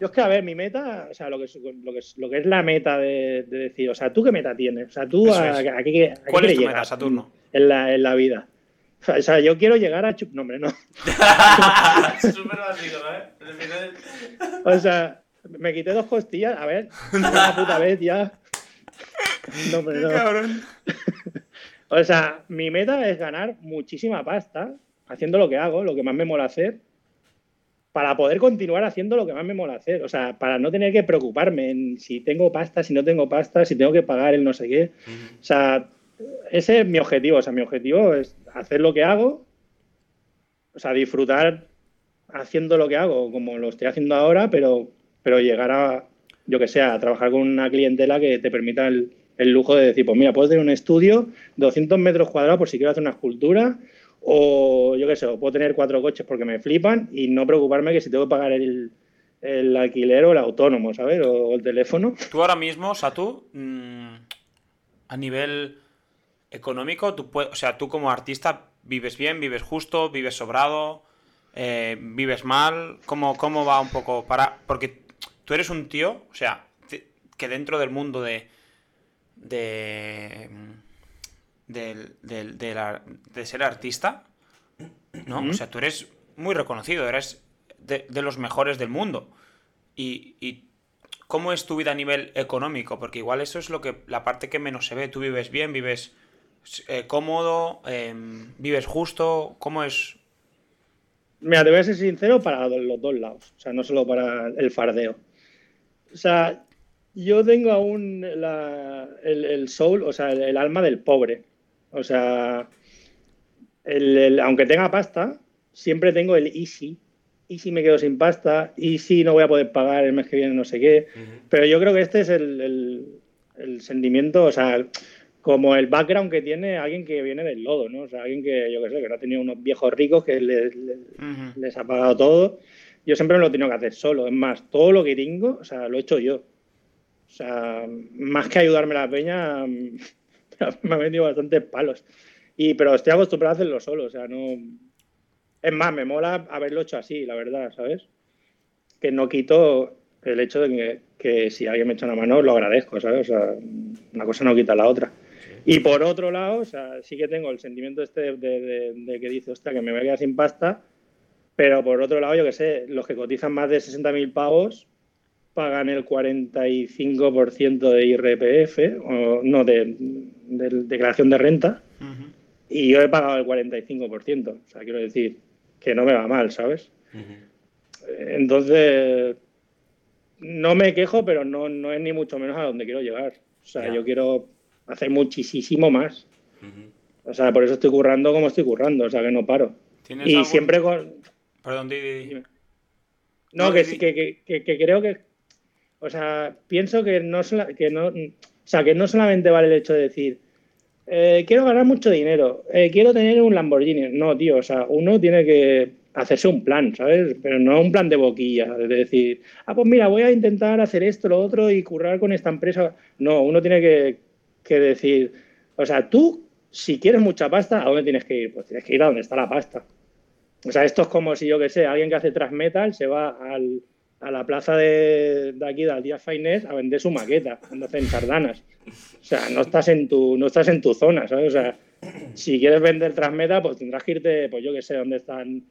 Yo es que, a ver, mi meta, o sea, lo que es, lo que es, lo que es la meta de, de decir, o sea, ¿tú qué meta tienes? O sea, ¿tú a, a qué, a qué ¿Cuál es tu meta, Saturno? En la, en la vida. O sea, yo quiero llegar a... chup- No, hombre, no. Súper básico, final- O sea, me quité dos costillas, a ver, una puta vez ya. No, hombre, no. Cabrón. O sea, mi meta es ganar muchísima pasta haciendo lo que hago, lo que más me mola hacer, para poder continuar haciendo lo que más me mola hacer. O sea, para no tener que preocuparme en si tengo pasta, si no tengo pasta, si tengo que pagar el no sé qué. O sea, ese es mi objetivo. O sea, mi objetivo es hacer lo que hago, o sea, disfrutar haciendo lo que hago, como lo estoy haciendo ahora, pero, pero llegar a, yo que sé, a trabajar con una clientela que te permita el, el lujo de decir, pues mira, puedo tener un estudio, 200 metros cuadrados por si quiero hacer una escultura, o yo qué sé, o puedo tener cuatro coches porque me flipan y no preocuparme que si tengo que pagar el, el alquiler o el autónomo, ¿sabes? O, o el teléfono. Tú ahora mismo, Satu, mm, a nivel económico, tú puedes, o sea, tú como artista vives bien, vives justo, vives sobrado, eh, vives mal. ¿Cómo, ¿Cómo va un poco para...? Porque tú eres un tío, o sea, que dentro del mundo de... de del- de, la- de ser artista, ¿no? O sea, tú eres muy reconocido, eres de, de los mejores del mundo. Y, y ¿Cómo es tu vida a nivel económico? Porque igual eso es lo que la parte que menos se ve. Tú vives bien, vives eh, cómodo, em, vives justo. ¿Cómo es? Mira, te voy a ser sincero para los dos lados, o sea, no solo para el fardeo. O sea, yo tengo aún la, el, el soul, o sea, el, el alma del pobre. O sea, el- aunque tenga pasta, siempre tengo el easy. Easy me quedo sin pasta, easy no voy a poder pagar el mes que viene no sé qué. Pero yo creo que este es el, sentimiento, o sea, como el background que tiene alguien que viene del lodo, ¿no? O sea, alguien que, yo qué sé, que no ha tenido unos viejos ricos que le- les ha pagado todo. Yo siempre me lo he tenido que hacer solo. Es más, todo lo que tengo, o sea, lo he hecho yo. O sea, más que ayudarme la peña, me ha metido bastantes palos. Y, pero estoy acostumbrado a hacerlo solo, o sea, no... Es más, me mola haberlo hecho así, la verdad, ¿sabes? Que no quito el hecho de que, que si alguien me echa una mano, lo agradezco, ¿sabes? O sea, una cosa no quita la otra. Y por otro lado, o sea, sí que tengo el sentimiento este de, de- de- de que dice, hostia, que me voy a quedar sin pasta, pero por otro lado, yo que sé, los que cotizan más de 60.000 pavos pagan el 45% de IRPF, o no, de, de declaración de renta, y yo he pagado el 45%. O sea, quiero decir que no me va mal, ¿sabes? Entonces, no me quejo, pero no, no es ni mucho menos a donde quiero llegar. O sea, yo quiero hacer muchísimo más. O sea, por eso estoy currando como estoy currando, o sea, que no paro. ¿Tienes Y algún- siempre con... Perdón, di, di, di. Dime. No, No, que, di- sí, que, que- que- que creo que... O sea, pienso que no, que no... O sea, que no solamente vale el hecho de decir, eh, quiero ganar mucho dinero, eh, quiero tener un Lamborghini. No, tío, o sea, uno tiene que hacerse un plan, ¿sabes? Pero no un plan de boquilla, de decir, ah, pues mira, voy a intentar hacer esto, lo otro y currar con esta empresa. No, uno tiene que, que decir, o sea, tú, si quieres mucha pasta, ¿a dónde tienes que ir? Pues tienes que ir a donde está la pasta. O sea, esto es como si yo que sé, alguien que hace thrash metal se va al, a la plaza de, de aquí, de Díaz Fainés, a vender su maqueta, cuando hacen sardanas. O sea, no estás en tu, no estás en tu zona, ¿sabes? O sea, si quieres vender thrash metal, pues tendrás que irte, pues yo que sé, dónde están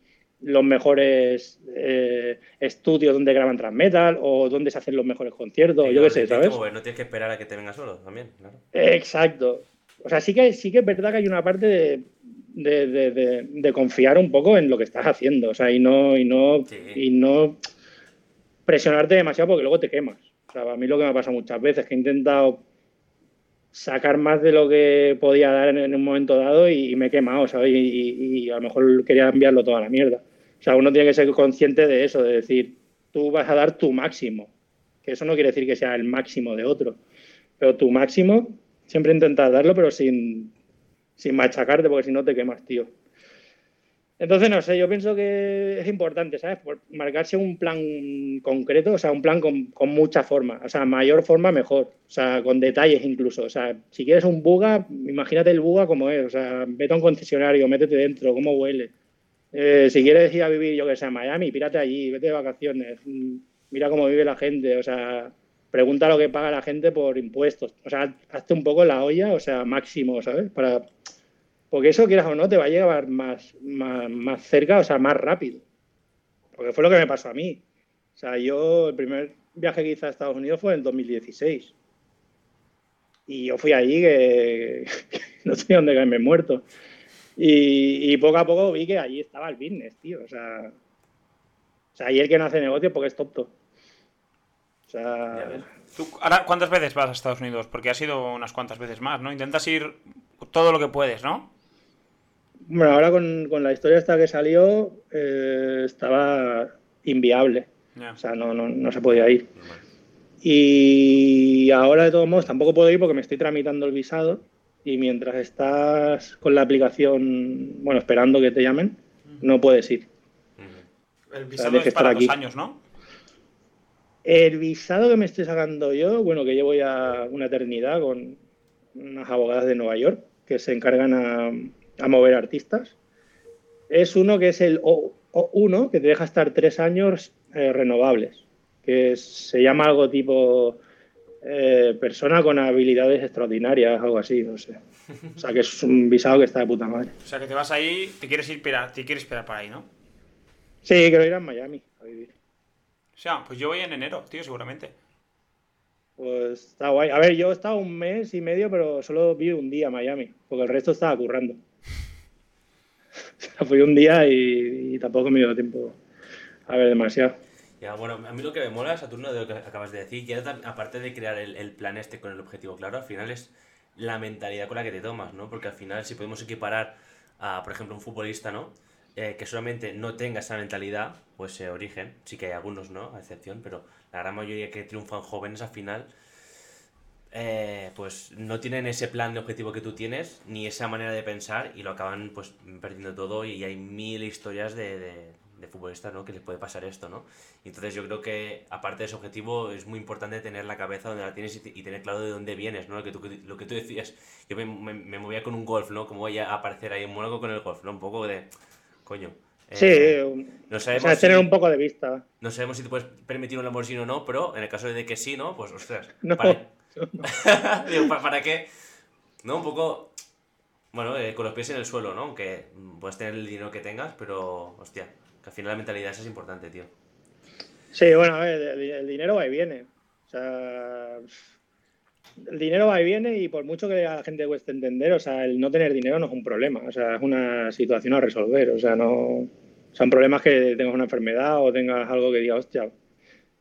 los mejores eh, estudios donde graban thrash metal o donde se hacen los mejores conciertos, Y yo lo que sé, ¿sabes? como No tienes que esperar a que te venga solo también, claro. Exacto. O sea, sí que, sí que es verdad que hay una parte de, de, de- de- de confiar un poco en lo que estás haciendo. O sea, y no, y no, Sí. y no presionarte demasiado porque luego te quemas. O sea, a mí lo que me ha pasado muchas veces, que he intentado sacar más de lo que podía dar en, un momento dado y, me he quemado, ¿sabes? Y, a lo mejor quería enviarlo toda la mierda. O sea, uno tiene que ser consciente de eso, de decir, tú vas a dar tu máximo. Que eso no quiere decir que sea el máximo de otro. Pero tu máximo, siempre intentas darlo, pero sin, sin machacarte, porque si no te quemas, tío. Entonces, no sé, yo pienso que es importante, ¿sabes? Por marcarse un plan concreto, o sea, un plan con, mucha forma, o sea, mayor forma mejor, o sea, con detalles incluso. O sea, si quieres un buga, imagínate el buga como es, o sea, vete a un concesionario, métete dentro, cómo huele. Eh, si quieres ir a vivir, yo que sé, a Miami, pírate allí, vete de vacaciones, mm, mira cómo vive la gente, o sea, pregunta lo que paga la gente por impuestos. O sea, hazte un poco la olla, o sea, máximo, ¿sabes? Para, porque eso, quieras o no, te va a llevar más, más, más cerca, o sea, más rápido. Porque fue lo que me pasó a mí. O sea, yo, el primer viaje que hice a Estados Unidos fue en 2016. Y yo fui allí que, no tenía dónde caerme muerto. Y, poco a poco vi que allí estaba el business, tío. O sea, o sea, ahí el que no hace negocios porque es tonto. O sea, ves. ¿Tú ahora cuántas veces vas a Estados Unidos? Porque has ido unas cuantas veces más, ¿no? Intentas ir todo lo que puedes, ¿no? Bueno, ahora con, con la historia esta que salió, eh, estaba inviable. O sea, no, no, no se podía ir. Normal. Y ahora, de todos modos, tampoco puedo ir porque me estoy tramitando el visado. Y mientras estás con la aplicación, bueno, esperando que te llamen, no puedes ir. El visado es para estar dos aquí. años, ¿no? El visado que me estoy sacando yo, bueno, que llevo ya una eternidad con unas abogadas de Nueva York que se encargan a, a mover artistas, es uno que es el O- O1, que te deja estar tres años eh, renovables, que es- se llama algo tipo eh, persona con habilidades extraordinarias, algo así, no sé. O sea, que es un visado que está de puta madre. O sea, que te vas ahí, te quieres ir esperar, te quieres esperar para ahí, ¿no? Sí, quiero ir a Miami a vivir. O sea, pues yo voy en enero, tío, seguramente. Pues está guay. A ver, yo he estado un mes y medio, pero solo vi un día en Miami, porque el resto estaba currando. fui un día y, tampoco me dio tiempo a ver demasiado. Ya, bueno, a mí lo que me mola, Saturno, de lo que acabas de decir, que aparte de crear el, plan este con el objetivo claro, al final es la mentalidad con la que te tomas, ¿no? Porque al final, si podemos equiparar a, por ejemplo, un futbolista, ¿no? Eh, que solamente no tenga esa mentalidad, pues se origen, sí que hay algunos, ¿no? A excepción, pero la gran mayoría que triunfan jóvenes al final eh, pues no tienen ese plan de objetivo que tú tienes, ni esa manera de pensar, y lo acaban pues perdiendo todo, y hay mil historias de, de, futbolistas, ¿no? Que les puede pasar esto, ¿no? Entonces yo creo que, aparte de ese objetivo, es muy importante tener la cabeza donde la tienes y, tener claro de dónde vienes, ¿no? Lo que tú, lo que tú decías, yo me, me, movía con un golf, ¿no? Como voy a aparecer ahí en Mónaco con el golf, ¿no? Un poco de, coño... Sí, eh, no sabemos tener un poco de vista. No sabemos si te puedes permitir un Lamborghini o no, pero en el caso de que sí, ¿no? Pues, ostras, no. ¿para, qué? ¿No? Un poco. Bueno, eh, con los pies en el suelo, ¿no? Aunque puedes tener el dinero que tengas, pero, hostia, que al final la mentalidad esa es importante, tío. Sí, bueno, a ver, el, dinero va y viene. O sea, el dinero va y viene y por mucho que a la gente cueste entender, o sea, el no tener dinero no es un problema, o sea, es una situación a resolver, o sea, no son problemas que tengas una enfermedad o tengas algo que diga, hostia,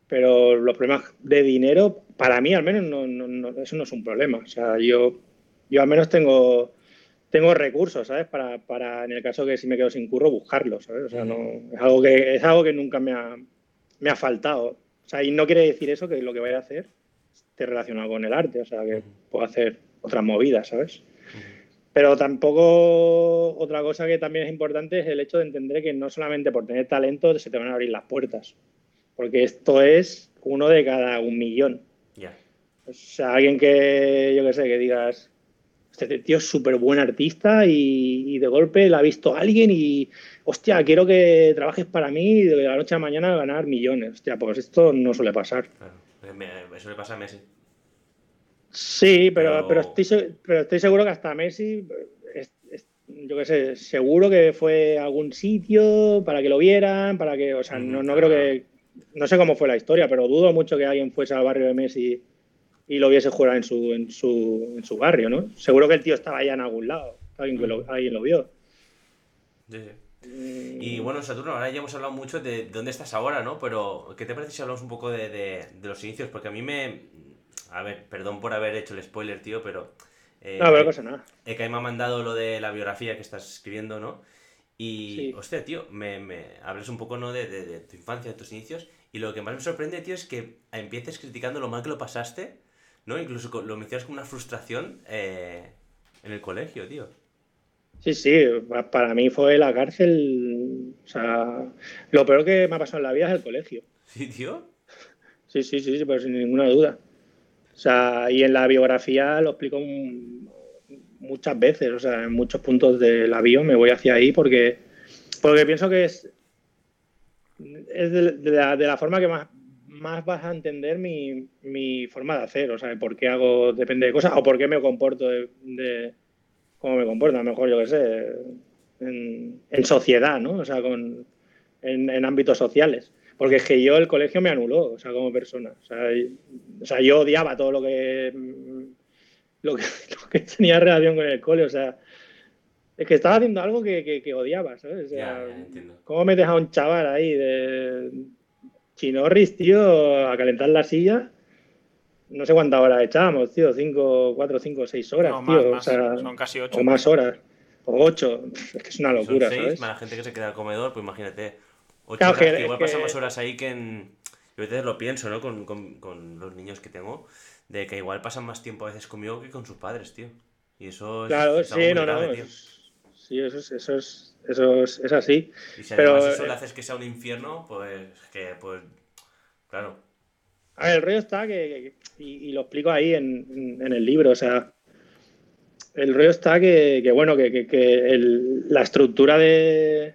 pero los problemas de dinero, para mí al menos, no, eso no es un problema. O sea, yo, yo al menos tengo, tengo recursos, ¿sabes? Para, para, en el caso que si me quedo sin curro, buscarlos, ¿sabes? O sea, no, es, algo que, es algo que nunca me ha, me ha faltado. O sea, y no quiere decir eso que lo que vaya a hacer esté relacionado con el arte, o sea, que puedo hacer otras movidas, ¿sabes? Pero tampoco otra cosa que también es importante es el hecho de entender que no solamente por tener talento se te van a abrir las puertas porque esto es uno de cada un millón. O sea, alguien que, yo qué sé, que digas, este tío es súper buen artista y, de golpe la ha visto alguien y, hostia, quiero que trabajes para mí y de la noche a la mañana ganar millones. Hostia, pues esto no suele pasar. Eso le pasa a Messi. Sí, pero, pero... estoy, pero estoy seguro que hasta Messi, yo qué sé, seguro que fue a algún sitio para que lo vieran, para que, o sea, no, no creo que, no sé cómo fue la historia, pero dudo mucho que alguien fuese al barrio de Messi y lo viese jugar en su, en su, en su barrio, ¿no? Seguro que el tío estaba allá en algún lado, alguien, lo, alguien lo vio. Y bueno, Saturno, ahora ya hemos hablado mucho de dónde estás ahora, ¿no? Pero, ¿qué te parece si hablamos un poco de, de, los inicios? Porque a mí me. A ver, perdón por haber hecho el spoiler, tío, pero. Eh, no, pero pasa nada. Eh, que me ha mandado lo de la biografía que estás escribiendo, ¿no? Y, hostia, tío, me, me hablas un poco, ¿no? De, de, tu infancia, de tus inicios. Y lo que más me sorprende, tío, es que empieces criticando lo mal que lo pasaste, ¿no? Incluso lo mencionas como una frustración eh, en el colegio, tío. Sí, sí, para mí fue la cárcel. O sea, lo peor que me ha pasado en la vida es el colegio. ¿Sí, tío? Sí, sí, sí, sí pero sin ninguna duda. O sea, y en la biografía lo explico muchas veces, o sea, en muchos puntos de la bio me voy hacia ahí porque, porque pienso que es, es de, la, forma que más, más vas a entender mi, mi, forma de hacer, o sea, por qué hago, depende de cosas, o por qué me comporto de, cómo me comporto, a lo mejor yo qué sé, en, sociedad, ¿no? O sea, con, en, en, ámbitos sociales. Porque es que yo el colegio me anuló, o sea, como persona. O sea yo odiaba todo lo que lo que, tenía relación con el cole, o sea, es que estaba haciendo algo que, que, odiaba, ¿sabes? O sea, ¿Cómo me deja un chaval ahí de chinorris, tío, a calentar la silla? No sé cuántas horas echábamos, tío, cinco, cuatro, cinco, seis horas, tío. o sea, son casi ocho. O más horas. O ocho. Es que es una locura, son seis, Más la gente que se queda al comedor, pues imagínate. Ocho horas, que, igual pasa más horas ahí que en. Yo a veces lo pienso, ¿no? Con, con, con los niños que tengo de que igual pasan más tiempo a veces conmigo que con sus padres, tío. Y eso es, claro, sí, no, no, sí, eso es, eso es, eso es, así. Y si además eso le haces que sea un infierno, pues que, pues, claro. A ver, el rollo está que, y, lo explico ahí en, en, el libro, o sea, el rollo está que, que bueno, que, que el, la estructura de,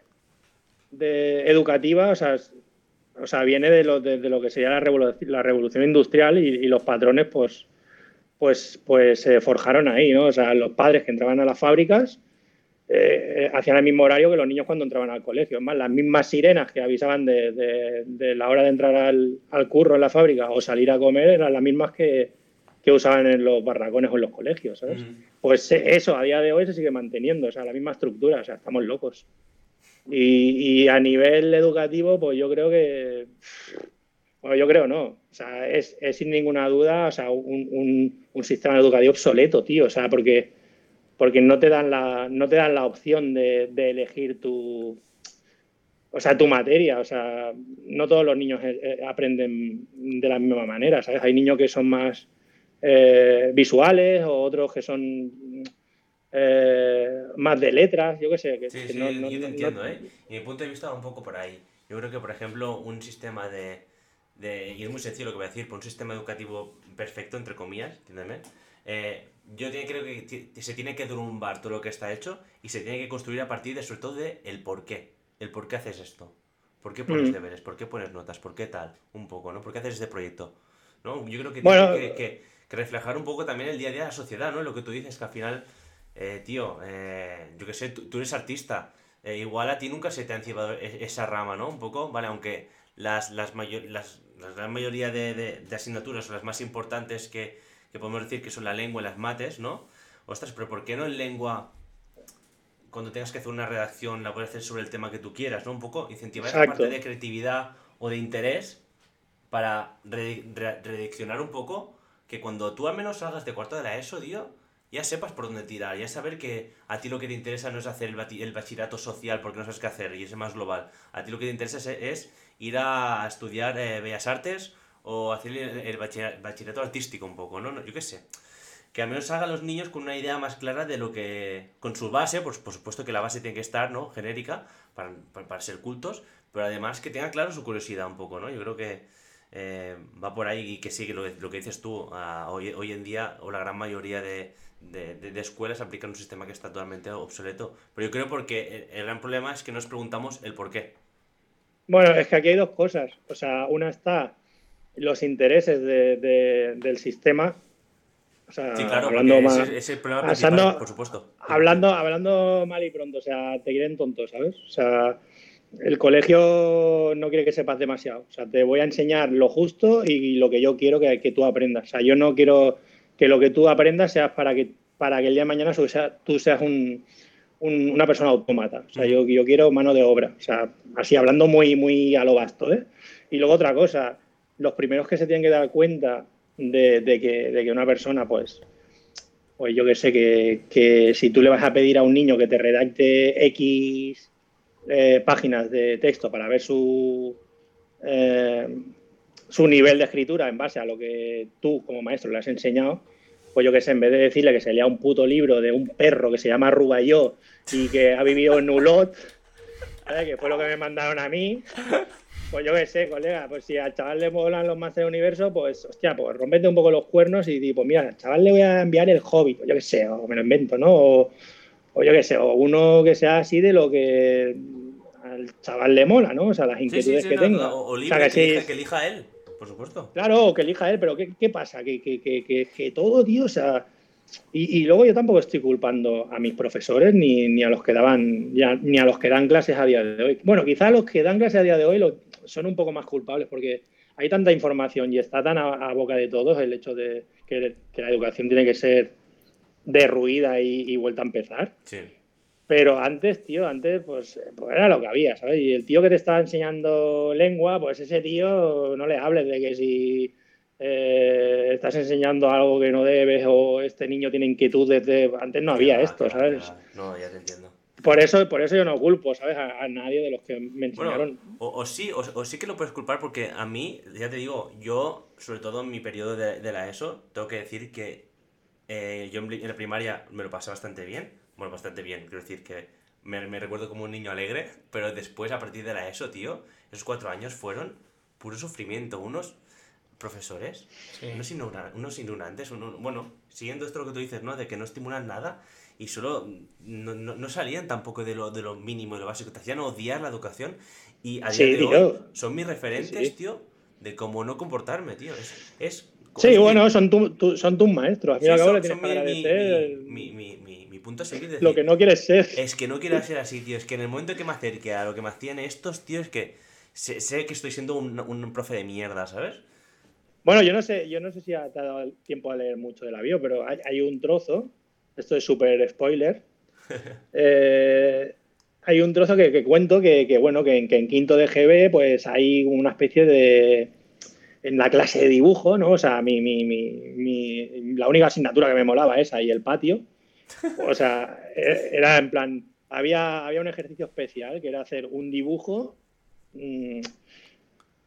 de educativa, o sea, o sea, viene de lo, de, lo que sería la, revolución, la revolución industrial y, los patrones, pues, pues, pues se forjaron ahí, ¿no? O sea, los padres que entraban a las fábricas eh, hacían el mismo horario que los niños cuando entraban al colegio. Es más, las mismas sirenas que avisaban de, la hora de entrar al, curro en la fábrica o salir a comer eran las mismas que, que usaban en los barracones o en los colegios, ¿sabes? Mm. Pues eh, eso a día de hoy se sigue manteniendo, o sea, la misma estructura, o sea, estamos locos. Y, a nivel educativo, pues yo creo que, bueno, yo creo no, o sea, es, es sin ninguna duda, o sea, un, un- un sistema educativo obsoleto, tío, o sea, porque, porque no te dan la, no te dan la opción de, de elegir tu, o sea, tu materia, o sea, no todos los niños eh, eh, aprenden de la misma manera, ¿sabes? Hay niños que son más eh, visuales o otros que son eh, más de letras, yo qué sé. Que, Sí, que sí, no- yo no- te no- entiendo, no- ¿eh? Y mi punto de vista va un poco por ahí. Yo creo que, por ejemplo, un sistema de, de- y es muy sencillo lo que voy a decir, pero un sistema educativo perfecto, entre comillas, entiéndeme, eh, yo creo que se tiene que derrumbar todo lo que está hecho y se tiene que construir a partir de, sobre todo, de el por qué. El por qué haces esto. ¿Por qué pones Mm. deberes? ¿Por qué pones notas? ¿Por qué tal? Un poco, ¿no? ¿Por qué haces este proyecto? ¿No? Yo creo que Bueno, tiene que, que- que reflejar un poco también el día a día de la sociedad, ¿no? Lo que tú dices, que al final, eh, tío, eh, yo qué sé, tú, tú eres artista, eh, igual a ti nunca se te ha encibado e- esa rama, ¿no? Un poco, ¿vale? Aunque las, las, mayo- las, la gran mayoría de, de- de asignaturas, o las más importantes que, que podemos decir que son la lengua y las mates, ¿no? Ostras, pero ¿por qué no en lengua cuando tengas que hacer una redacción la puedes hacer sobre el tema que tú quieras, ¿no? Un poco incentivar esa parte de creatividad o de interés para redi- re- redireccionar un poco que cuando tú al menos salgas de cuarto de la ESO, tío, ya sepas por dónde tirar, ya saber que a ti lo que te interesa no es hacer el, el bachillerato social porque no sabes qué hacer y es más global. A ti lo que te interesa es, ir a estudiar eh, Bellas Artes o hacer el, el bachiller- bachillerato artístico un poco, ¿no? No, Yo qué sé que al menos haga a los niños con una idea más clara de lo que. con su base, pues por supuesto que la base tiene que estar, ¿no? Genérica, para, para, ser cultos, pero además que tenga claro su curiosidad un poco, ¿no? Yo creo que eh, va por ahí y que sí, lo, lo que dices tú, ah, hoy, hoy en día, o la gran mayoría de, de, de- de escuelas aplican un sistema que está totalmente obsoleto. Pero yo creo porque el, el gran problema es que nos preguntamos el por qué. Bueno, es que aquí hay dos cosas. O sea, una está los intereses de- de- del sistema. O sea, Sí, claro, hablando más, ese es el problema pasando- por supuesto. hablando, hablando mal y pronto, o sea, te quieren tonto, ¿sabes? O sea, el colegio no quiere que sepas demasiado. O sea, te voy a enseñar lo justo y lo que yo quiero que, que tú aprendas. O sea, yo no quiero que lo que tú aprendas sea para que, para que el día de mañana tú sea- tú seas un, un- una persona autómata. O sea, yo, yo quiero mano de obra. O sea, así hablando muy, muy a lo vasto, ¿eh? Y luego otra cosa, los primeros que se tienen que dar cuenta de, de que, de que una persona, pues, pues yo que sé, que, que si tú le vas a pedir a un niño que te redacte X eh, páginas de texto para ver su, eh, su nivel de escritura en base a lo que tú como maestro le has enseñado, pues yo que sé, en vez de decirle que se lea un puto libro de un perro que se llama Rubayó y que ha vivido en Nulot, que fue lo que me mandaron a mí, pues yo qué sé, colega, pues si al chaval le molan los Masters de Universo, pues hostia, pues rompete un poco los cuernos y tipo, mira, al chaval le voy a enviar el Hobbit, o yo qué sé, o me lo invento, ¿no? O, o yo qué sé, o uno que sea así de lo que al chaval le mola, ¿no? O sea, las inquietudes sí, sí, que no, tenga. O, o O libre, sea, que que, sí, elija, que elija él, por supuesto. Claro, que elija él, pero ¿qué, qué pasa? Que, que, que, que, que todo, tío, o sea... Y, y luego yo tampoco estoy culpando a mis profesores ni, ni a los que daban ya- ni a los que dan clases a día de hoy. Bueno, quizá los que dan clases a día de hoy lo- son un poco más culpables porque hay tanta información y está tan a, a boca de todos el hecho de que, que la educación tiene que ser derruida y, y vuelta a empezar. Sí. Pero antes, tío, antes pues, pues era lo que había, ¿sabes? Y el tío que te estaba enseñando lengua, pues ese tío no le hables de que si eh, estás enseñando algo que no debes o este niño tiene inquietudes de... Antes no había esto, ¿sabes? No, ya te entiendo. Por eso, por eso yo no culpo, ¿sabes? A, a nadie de los que me enseñaron. Bueno, o, o sí, o, o sí que lo puedes culpar porque a mí, ya te digo, yo, sobre todo en mi periodo de, de la ESO, tengo que decir que eh, yo en la primaria me lo pasé bastante bien. Bueno, bastante bien, quiero decir que me, me recuerdo como un niño alegre, pero después, a partir de la ESO, tío, esos cuatro años fueron puro sufrimiento. Unos profesores, Sí. unos, ignora- unos ignorantes, uno- bueno, siguiendo esto lo que tú dices, ¿no? De que no estimulan nada y solo no, no- no salían tampoco de lo, de lo mínimo y lo básico, te hacían odiar la educación y a día Sí, de tío. hoy son mis referentes, Sí. tío, de cómo no comportarme, tío. Es, es Sí, bueno, son, tu- tu- son tus maestros. Al fin y sí, al cabo son- le tienes son que mi- agradecer mi, mi, mi, mi- mi punto a seguir. lo decir, que no quieres ser. es que no quiero ser así, tío. Es que en el momento que me acerque a lo que me hacían estos, tío, es que sé, sé que estoy siendo un, un profe de mierda, ¿sabes? Bueno, yo no sé, yo no sé si te ha dado tiempo a leer mucho de la bio, pero hay, un trozo, esto es súper spoiler. Eh, hay un trozo que, cuento que, bueno, que, en quinto de GB, pues hay una especie de. En la clase de dibujo, ¿no? O sea, mi, mi, mi, la única asignatura que me molaba es ahí el patio. O sea, e, era en plan. Había, había un ejercicio especial que era hacer un dibujo. Mm,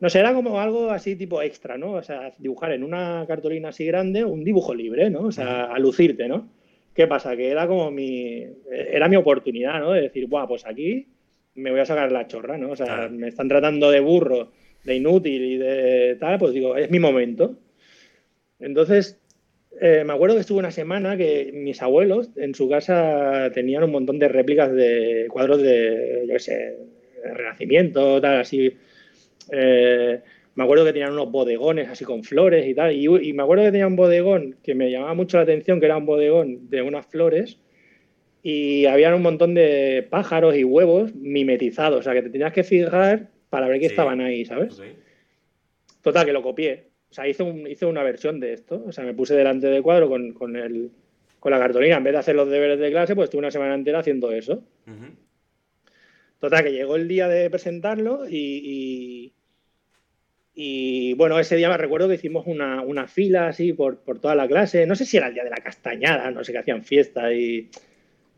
no sé, era como algo así tipo extra, ¿no? O sea, dibujar en una cartulina así grande un dibujo libre, ¿no? O sea, a lucirte, ¿no? ¿Qué pasa? Que era como mi. Era mi oportunidad, ¿no? De decir, guau, pues aquí me voy a sacar la chorra, ¿no? O sea, me están tratando de burro, de inútil y de tal, pues digo, es mi momento. Entonces, eh, me acuerdo que estuve una semana que mis abuelos en su casa tenían un montón de réplicas de cuadros de, yo qué sé, de Renacimiento, tal, así eh, me acuerdo que tenían unos bodegones así con flores y tal. Y, me acuerdo que tenía un bodegón que me llamaba mucho la atención, que era un bodegón de unas flores. Y había un montón de pájaros y huevos mimetizados. O sea, que te tenías que fijar para ver que estaban ahí, ¿sabes? Total, que lo copié. O sea, hice, un, hice una versión de esto. O sea, me puse delante del cuadro con, con, el, con la cartulina. En vez de hacer los deberes de clase, pues estuve una semana entera haciendo eso. Total, que llegó el día de presentarlo y, y bueno, ese día me recuerdo que hicimos una, fila así por, toda la clase. No sé si era el día de la castañada, no sé qué hacían fiesta. Y,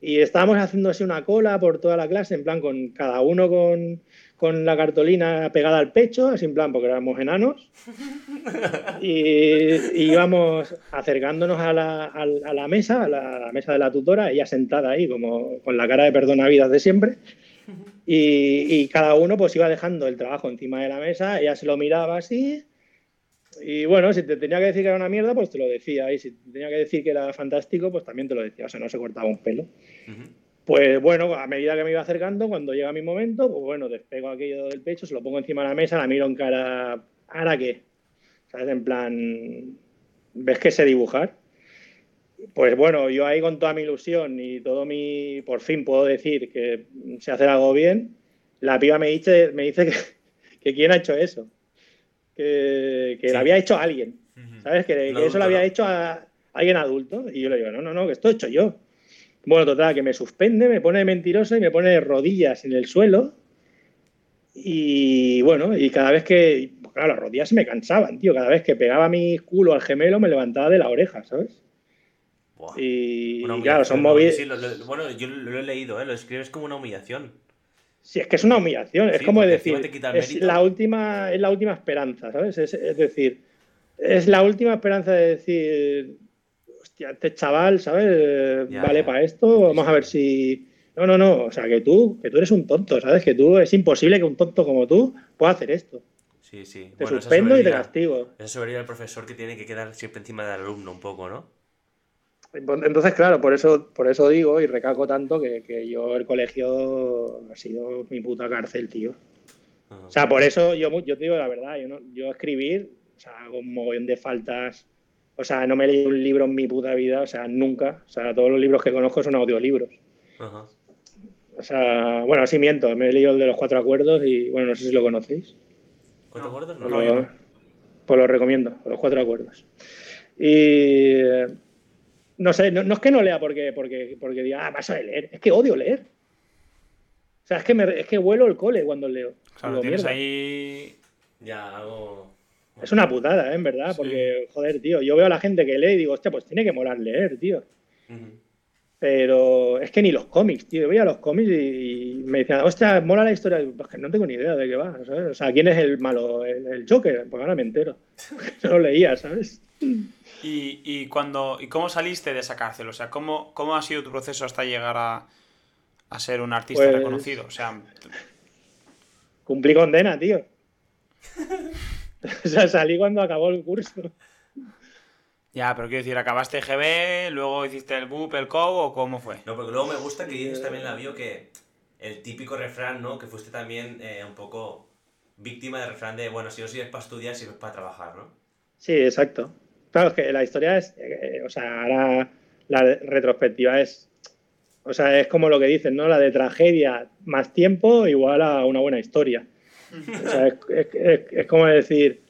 estábamos haciendo así una cola por toda la clase, en plan con cada uno con, la cartolina pegada al pecho, así en plan porque éramos enanos. Y, íbamos acercándonos a la, mesa, a la, mesa de la tutora, ella sentada ahí como con la cara de perdona vidas de siempre. Y, cada uno pues iba dejando el trabajo encima de la mesa, ella se lo miraba así. Y bueno, si te tenía que decir que era una mierda, pues te lo decía. Y si te tenía que decir que era fantástico, pues también te lo decía. O sea, no se cortaba un pelo. Pues bueno, a medida que me iba acercando, cuando llega mi momento, pues bueno, despego aquello del pecho, se lo pongo encima de la mesa, la miro en cara. ¿Ahora qué? ¿Sabes? En plan. ¿Ves que sé dibujar? Pues bueno, yo ahí con toda mi ilusión y todo mi, por fin puedo decir que sé hacer algo bien, la piba me dice, me dice que, quién ha hecho eso, que, que lo había hecho alguien, ¿sabes? Que, eso lo había hecho a alguien adulto. Y yo le digo, no, no, no, que esto he hecho yo. Bueno, total, que me suspende, me pone mentiroso y me pone rodillas en el suelo. Y bueno, y cada vez que, claro, las rodillas se me cansaban, tío, cada vez que pegaba mi culo al gemelo me levantaba de la oreja, ¿sabes? Y, claro, son móviles. bueno, yo lo he leído, ¿eh? lo escribes como una humillación. Sí, es que es una humillación. es como decir, es la, última, es la última esperanza, ¿sabes? Es, decir, es la última esperanza de decir, hostia, este chaval, ¿sabes? vale para esto, vamos a ver si... No, no, no, o sea, que tú, que tú eres un tonto, ¿sabes? Que tú, es imposible que un tonto como tú pueda hacer esto. Sí, sí. Te suspendo y te castigo. Eso sería el profesor que tiene que quedar siempre encima del alumno un poco, ¿no? Entonces, claro, por eso, por eso digo y recalco tanto que, yo el colegio ha sido mi puta cárcel, tío. O sea, por eso yo, yo te digo la verdad, yo, no, yo escribir, o sea, hago un mogollón de faltas. O sea, no me he leído un libro en mi puta vida, o sea, nunca. O sea, todos los libros que conozco son audiolibros. Ajá. O sea, bueno, así miento, me he leído el de los cuatro acuerdos y, bueno, no sé si lo conocéis. ¿Cuatro acuerdos? No, lo, pues lo recomiendo, los cuatro acuerdos. Y no sé, no, es que no lea porque, porque, porque diga, ah, vas a leer, es que odio leer. O sea, es que, me, es que vuelo el cole cuando leo. Claro, tienes ahí ya algo... Es una putada, ¿eh? en verdad, porque, joder, tío, yo veo a la gente que lee y digo, hostia, pues tiene que molar leer, tío. Pero es que ni los cómics, tío. Yo veía los cómics y, me decían, hostia, mola la historia. Pues que no tengo ni idea de qué va, ¿sabes? O sea, ¿quién es el malo? El, Joker. Pues ahora me entero. no lo leía, ¿sabes? ¿Y, cuando, ¿Y cómo saliste de esa cárcel? O sea, ¿cómo, cómo ha sido tu proceso hasta llegar a, ser un artista pues reconocido? O sea... Cumplí condena, tío. o sea, salí cuando acabó el curso. Ya, pero quiero decir, ¿acabaste GB, luego hiciste el BUP, el COU o cómo fue? No, porque luego me gusta que dices también la vio que el típico refrán, ¿no? Que fuiste también eh, un poco víctima del refrán de, bueno, si no sirves para estudiar, sirves para trabajar, ¿no? Sí, exacto. Claro, es que la historia es, eh, o sea, ahora la retrospectiva es, o sea, es como lo que dicen, ¿no? La de tragedia más tiempo igual a una buena historia. O sea, es, como decir,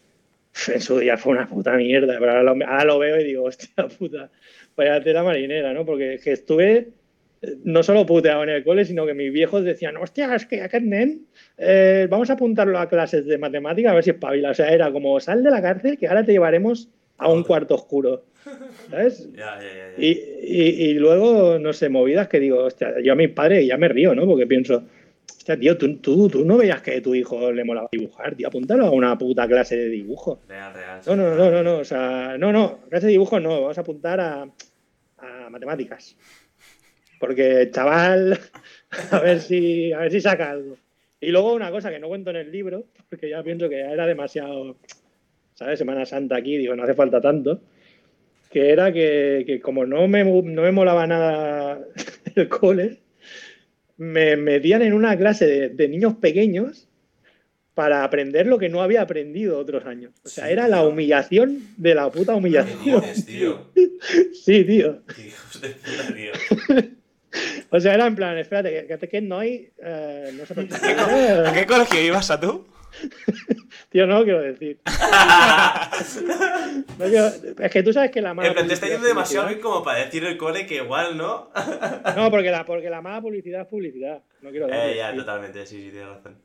en su día fue una puta mierda, pero ahora lo, ahora lo veo y digo, hostia puta, vaya tela marinera, ¿no? Porque es que estuve no solo puteado en el cole, sino que mis viejos decían, hostia, es que aquest nen, eh, vamos a apuntarlo a clases de matemática a ver si espabila. O sea, era como, sal de la cárcel que ahora te llevaremos a un cuarto oscuro. ¿Sabes? Ya, ya, ya. ya. Y, y- y luego, no sé, movidas que digo, hostia, yo a mis padres ya me río, ¿no? Porque pienso, hostia, tío, tú, tú, tú no veías que a tu hijo le molaba dibujar, tío, apúntalo a una puta clase de dibujo. Real, real. No, no, no, no, no, o sea, no, no, clase de dibujo no, vamos a apuntar a, a matemáticas. Porque chaval, a ver si, a ver si saca algo. Y luego una cosa que no cuento en el libro, porque ya pienso que ya era demasiado, ¿sabes? Semana Santa aquí, digo, no hace falta tanto. Que era que, que como no me, no me molaba nada el cole, me metían en una clase de, de niños pequeños para aprender lo que no había aprendido otros años. O sea, Sí, era la humillación de la puta ¿Qué humillación. tío? Sí, tío. Qué hijos de puta, tío. O sea, era en plan, espérate, que, que, que no hay. eh, no sé por qué. ¿A qué colegio ibas a tú? Tío, no lo quiero decir. No quiero- es que tú sabes que la mala. Te está yendo demasiado bien como para decir el cole que igual, ¿no? No, porque la, porque la mala publicidad es publicidad. No quiero decir. Eh, ya, totalmente, sí, sí, tienes razón.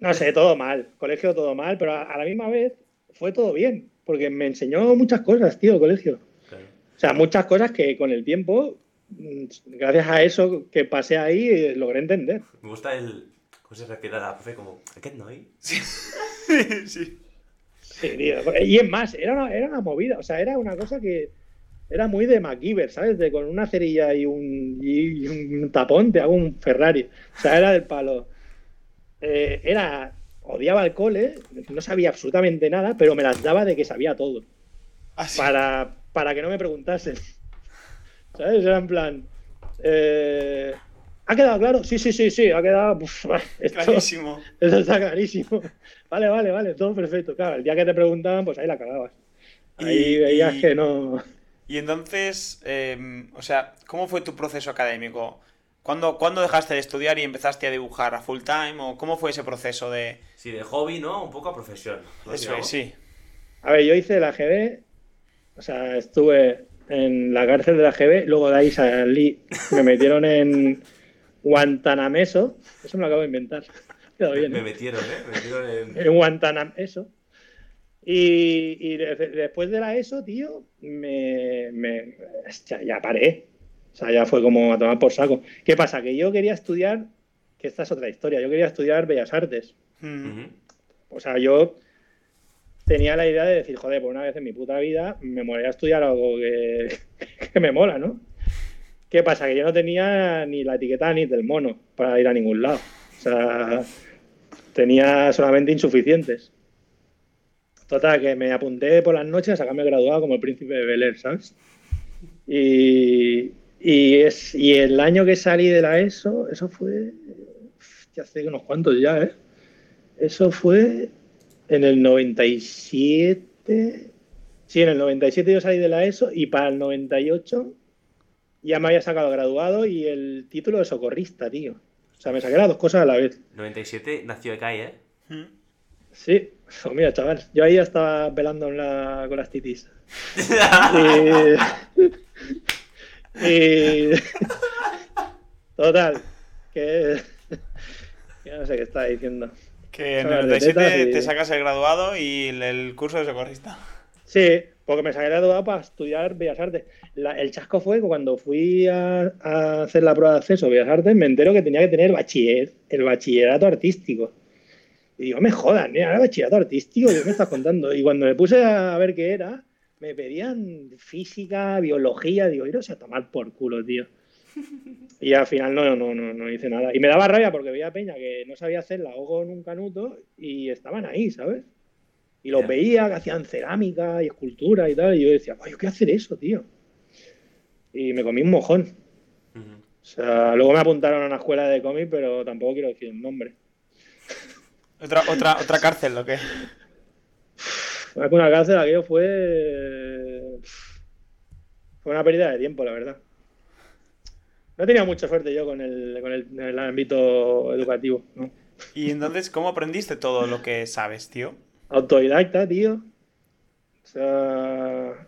No sé, todo mal. Colegio todo mal, pero a, a la misma vez fue todo bien. Porque me enseñó muchas cosas, tío, el colegio. Claro. O sea, muchas cosas que con el tiempo, mm, gracias a eso que pasé ahí, eh, logré entender. Me gusta el. ¿Cómo se refiere a la profe? Como, ¿qué no hay? sí. Sí, tío. Y es más, era una, era una movida. O sea, era una cosa que era muy de MacGyver, ¿sabes? De con una cerilla y un, y un tapón te hago un Ferrari. O sea, era del palo. Eh, era. Odiaba el cole, no sabía absolutamente nada, pero me las daba de que sabía todo. Así. para, para que no me preguntasen. ¿Sabes? Era en plan. eh, ¿Ha quedado claro? Sí, sí, sí, sí, ha quedado. uf, esto, Clarísimo. esto está clarísimo. Vale, vale, vale, todo perfecto. Claro, el día que te preguntaban, pues ahí la cagabas. Ahí Y- veías y- que no. Y entonces, eh, o sea, ¿cómo fue tu proceso académico? ¿Cuándo, ¿Cuándo dejaste de estudiar y empezaste a dibujar a full time? ¿O cómo fue ese proceso de...? Sí, de hobby, ¿no? Un poco a profesión. Eso es, sí. A ver, yo hice la GB, o sea, estuve en la cárcel de la GB, luego de ahí salí, me metieron en Guantanameso, eso me lo acabo de inventar. Quedó bien, Me ¿eh? metieron, ¿eh? Me metieron en. en Guantánamo, eso. Y, y de- después de la ESO, tío, me, me- hostia, ya paré. O sea, ya fue como a tomar por saco. ¿Qué pasa? Que yo quería estudiar, que esta es otra historia, yo quería estudiar Bellas Artes. Mm. O sea, yo tenía la idea de decir, joder, por una vez en mi puta vida me molaría estudiar algo que, que me mola, ¿no? ¿Qué pasa? Que yo no tenía ni la etiqueta ni del mono para ir a ningún lado. O sea, tenía solamente insuficientes. Total, que me apunté por las noches a sacarme graduado como el príncipe de Bel Air, ¿sabes? Y, y, es, y el año que salí de la ESO, eso fue. Ya hace unos cuantos ya, ¿eh? Eso fue en el 97. Sí, en el 97 yo salí de la ESO y para el 98 ya me había sacado graduado y el título de socorrista, tío. O sea, me saqué las dos cosas a la vez. 97 nació de Kai, ¿eh? Sí, pues mira, chaval, yo ahí ya estaba velando en la, con las titis. Y, y- total, que, que no sé qué estaba diciendo. Que en Sacar el de 97 tetas y- te sacas el graduado y el, el curso de socorrista. Sí, porque me saqué graduado para estudiar Bellas Artes. La- el chasco fue que cuando fui a, a hacer la prueba de acceso a Bellas Artes, me entero que tenía que tener bachiller, el bachillerato artístico. Y digo, me jodan, mira, el bachillerato artístico, ¿qué me estás contando? Y cuando me puse a ver qué era, me pedían física, biología, digo, iros a tomar por culo, tío. Y al final no, no, no, no hice nada. Y me daba rabia porque veía a Peña que no sabía hacer la hogo en un canuto y estaban ahí, ¿sabes? Y los Ya. veía que hacían cerámica y escultura y tal. Y yo decía, "Ay, yo quiero hacer eso, tío. Y me comí un mojón. O sea, luego me apuntaron a una escuela de cómic, pero tampoco quiero decir el nombre. Otra, otra, otra cárcel, ¿lo qué? Fue una cárcel, aquello fue. Fue una pérdida de tiempo, la verdad. No tenido mucha suerte yo con el, con el, el ámbito educativo, ¿no? Y entonces, ¿cómo aprendiste todo lo que sabes, tío? Autodidacta, tío. O sea,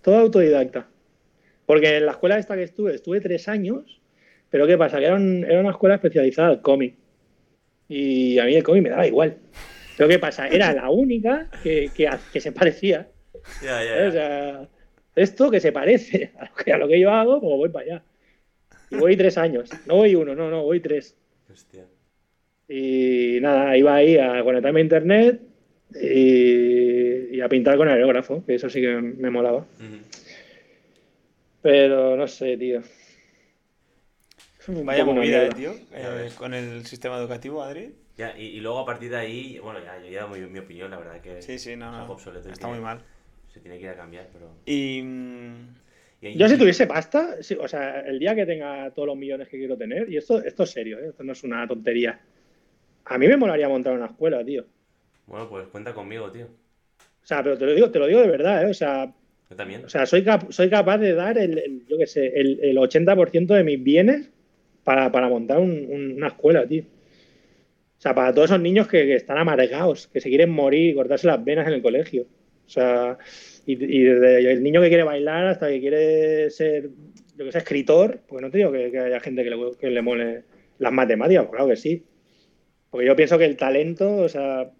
todo autodidacta. Porque en la escuela esta que estuve, estuve tres años, pero ¿qué pasa? Que era, un- era una escuela especializada al cómic. Y a mí el cómic me daba igual. Pero ¿qué pasa? Era la única que, que, que se parecía. Ya, ya, ¿sabes? O sea, esto que se parece a lo que, a lo que yo hago, pues voy para allá. Y voy tres años. No voy uno, no, no, voy tres. Hostia. Y nada, iba ahí a conectarme a internet y, y a pintar con aerógrafo, que eso sí que me molaba. Ujú. Pero no sé, tío. Vaya movida, eh, tío, eh, con el sistema educativo, Adri. Ya, y, y luego a partir de ahí, bueno, ya, yo ya mi, mi opinión, la verdad que Sí, sí, no, es no. algo obsoleto Está muy mal. Se tiene que ir a cambiar, pero... Y. y- Yo si tuviese pasta, o sea, el día que tenga todos los millones que quiero tener, y esto, esto es serio, ¿eh? esto no es una tontería. A mí me molaría montar una escuela, tío. Bueno, pues cuenta conmigo, tío. O sea, pero te lo digo, te lo digo de verdad, ¿eh? O sea, También. O sea, soy, cap- soy capaz de dar el, yo qué sé, el, el 80% de mis bienes para, para montar un- un- una escuela, tío. O sea, para todos esos niños que, que están amargados, que se quieren morir y cortarse las venas en el colegio. O sea, y, y desde el niño que quiere bailar hasta que quiere ser, yo que sé, escritor, porque no te digo que, haya gente que le, que le mole las matemáticas, pues claro que sí. Porque yo pienso que el talento, o sea,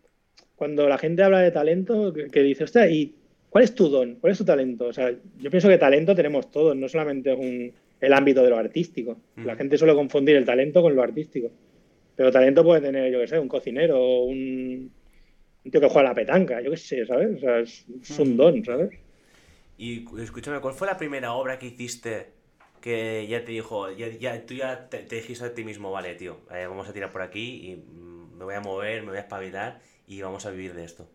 cuando la gente habla de talento, que, que dice, hostia, ¿y cuál es tu don? ¿Cuál es tu talento? O sea, yo pienso que talento tenemos todos, no solamente es un- el ámbito de lo artístico. La Ujú. gente suele confundir el talento con lo artístico. Pero talento puede tener, yo qué sé, un cocinero, o un, un tío que juega a la petanca, yo qué sé, ¿sabes? O sea, es, es un don, ¿sabes? Y escúchame, ¿cuál fue la primera obra que hiciste que ya te dijo, ya, ya- tú ya te, te dijiste a ti mismo, vale, tío, eh, vamos a tirar por aquí y mm, me voy a mover, me voy a espabilar y vamos a vivir de esto?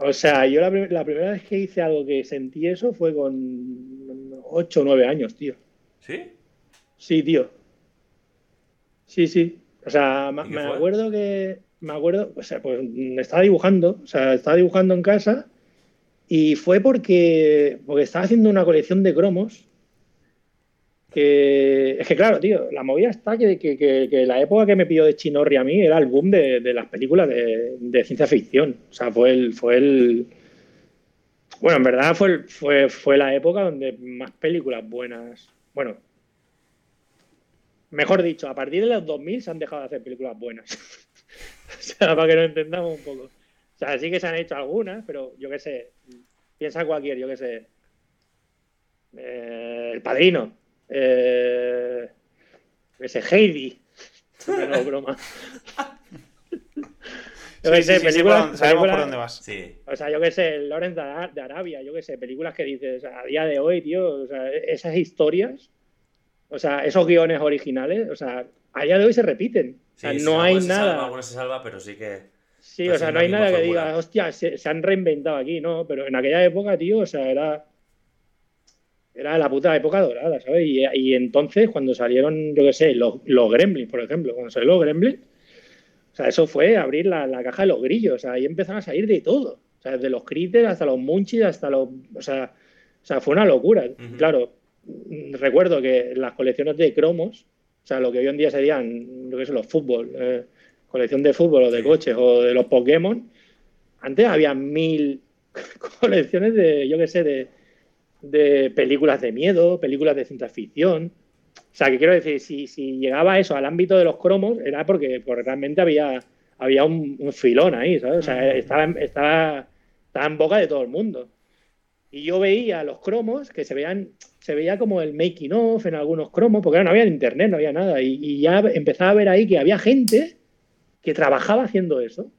O sea, yo la, la primera vez que hice algo que sentí eso fue con 8 o 9 años, tío. ¿Sí? Sí, tío. Sí, sí. O sea, ma- ¿Y qué me fue? acuerdo que. Me acuerdo, o sea, pues estaba dibujando, o sea, estaba dibujando en casa y fue porque, porque estaba haciendo una colección de cromos. Que es que, claro, tío, la movida está que, que, que- la época que me pilló de Chinorri a mí era el boom de, de las películas de, de ciencia ficción. O sea, fue el, fue el. Bueno, en verdad fue, fue, fue la época donde más películas buenas. Bueno, Mejor dicho, a partir de los 2000 se han dejado de hacer películas buenas. o sea, para que lo entendamos un poco. O sea, sí que se han hecho algunas, pero yo qué sé, piensa cualquier, yo qué sé. Eh, el Padrino. Eh, sé, Heidi. No, broma. Yo qué Sí, sé, sí, sí, sé por películas- dónde- sabemos por dónde vas. Sí. o sea, yo qué sé, Lawrence de Ara- de Arabia, yo qué sé, películas que dices a día de hoy, tío, o sea, esas historias, o sea, esos guiones originales, o sea, a día de hoy se repiten. O sea, Sí, no hay se salva, nada. alguna se salva, pero sí que... Sí, pero o sea, no hay nada que diga, hostia, se, se han reinventado aquí, ¿no? Pero en aquella época, tío, o sea, era. Era la puta época dorada, ¿sabes? Y, y entonces, cuando salieron, yo qué sé, los, los Gremlins, por ejemplo, cuando salieron los Gremlins, o sea, eso fue abrir la, la caja de los grillos, o sea, ahí empezaron a salir de todo. O sea, desde los critters hasta los munchies, hasta los. O sea, o sea fue una locura. Claro, recuerdo que las colecciones de cromos, o sea, lo que hoy en día serían, yo qué sé, los fútbol, eh, colección de fútbol o de coches o de los Pokémon, antes había mil colecciones de, yo qué sé, de, de películas de miedo, películas de ciencia ficción. O sea, que quiero decir, si, si llegaba eso al ámbito de los cromos, era porque, porque realmente había, había un, un filón ahí, ¿sabes? O sea, estaba, en- estaba, estaba en boca de todo el mundo. Y yo veía los cromos que se veían, se veía como el making of en algunos cromos, porque no había internet, no había nada. Y, y ya empezaba a ver ahí que había gente que trabajaba haciendo eso.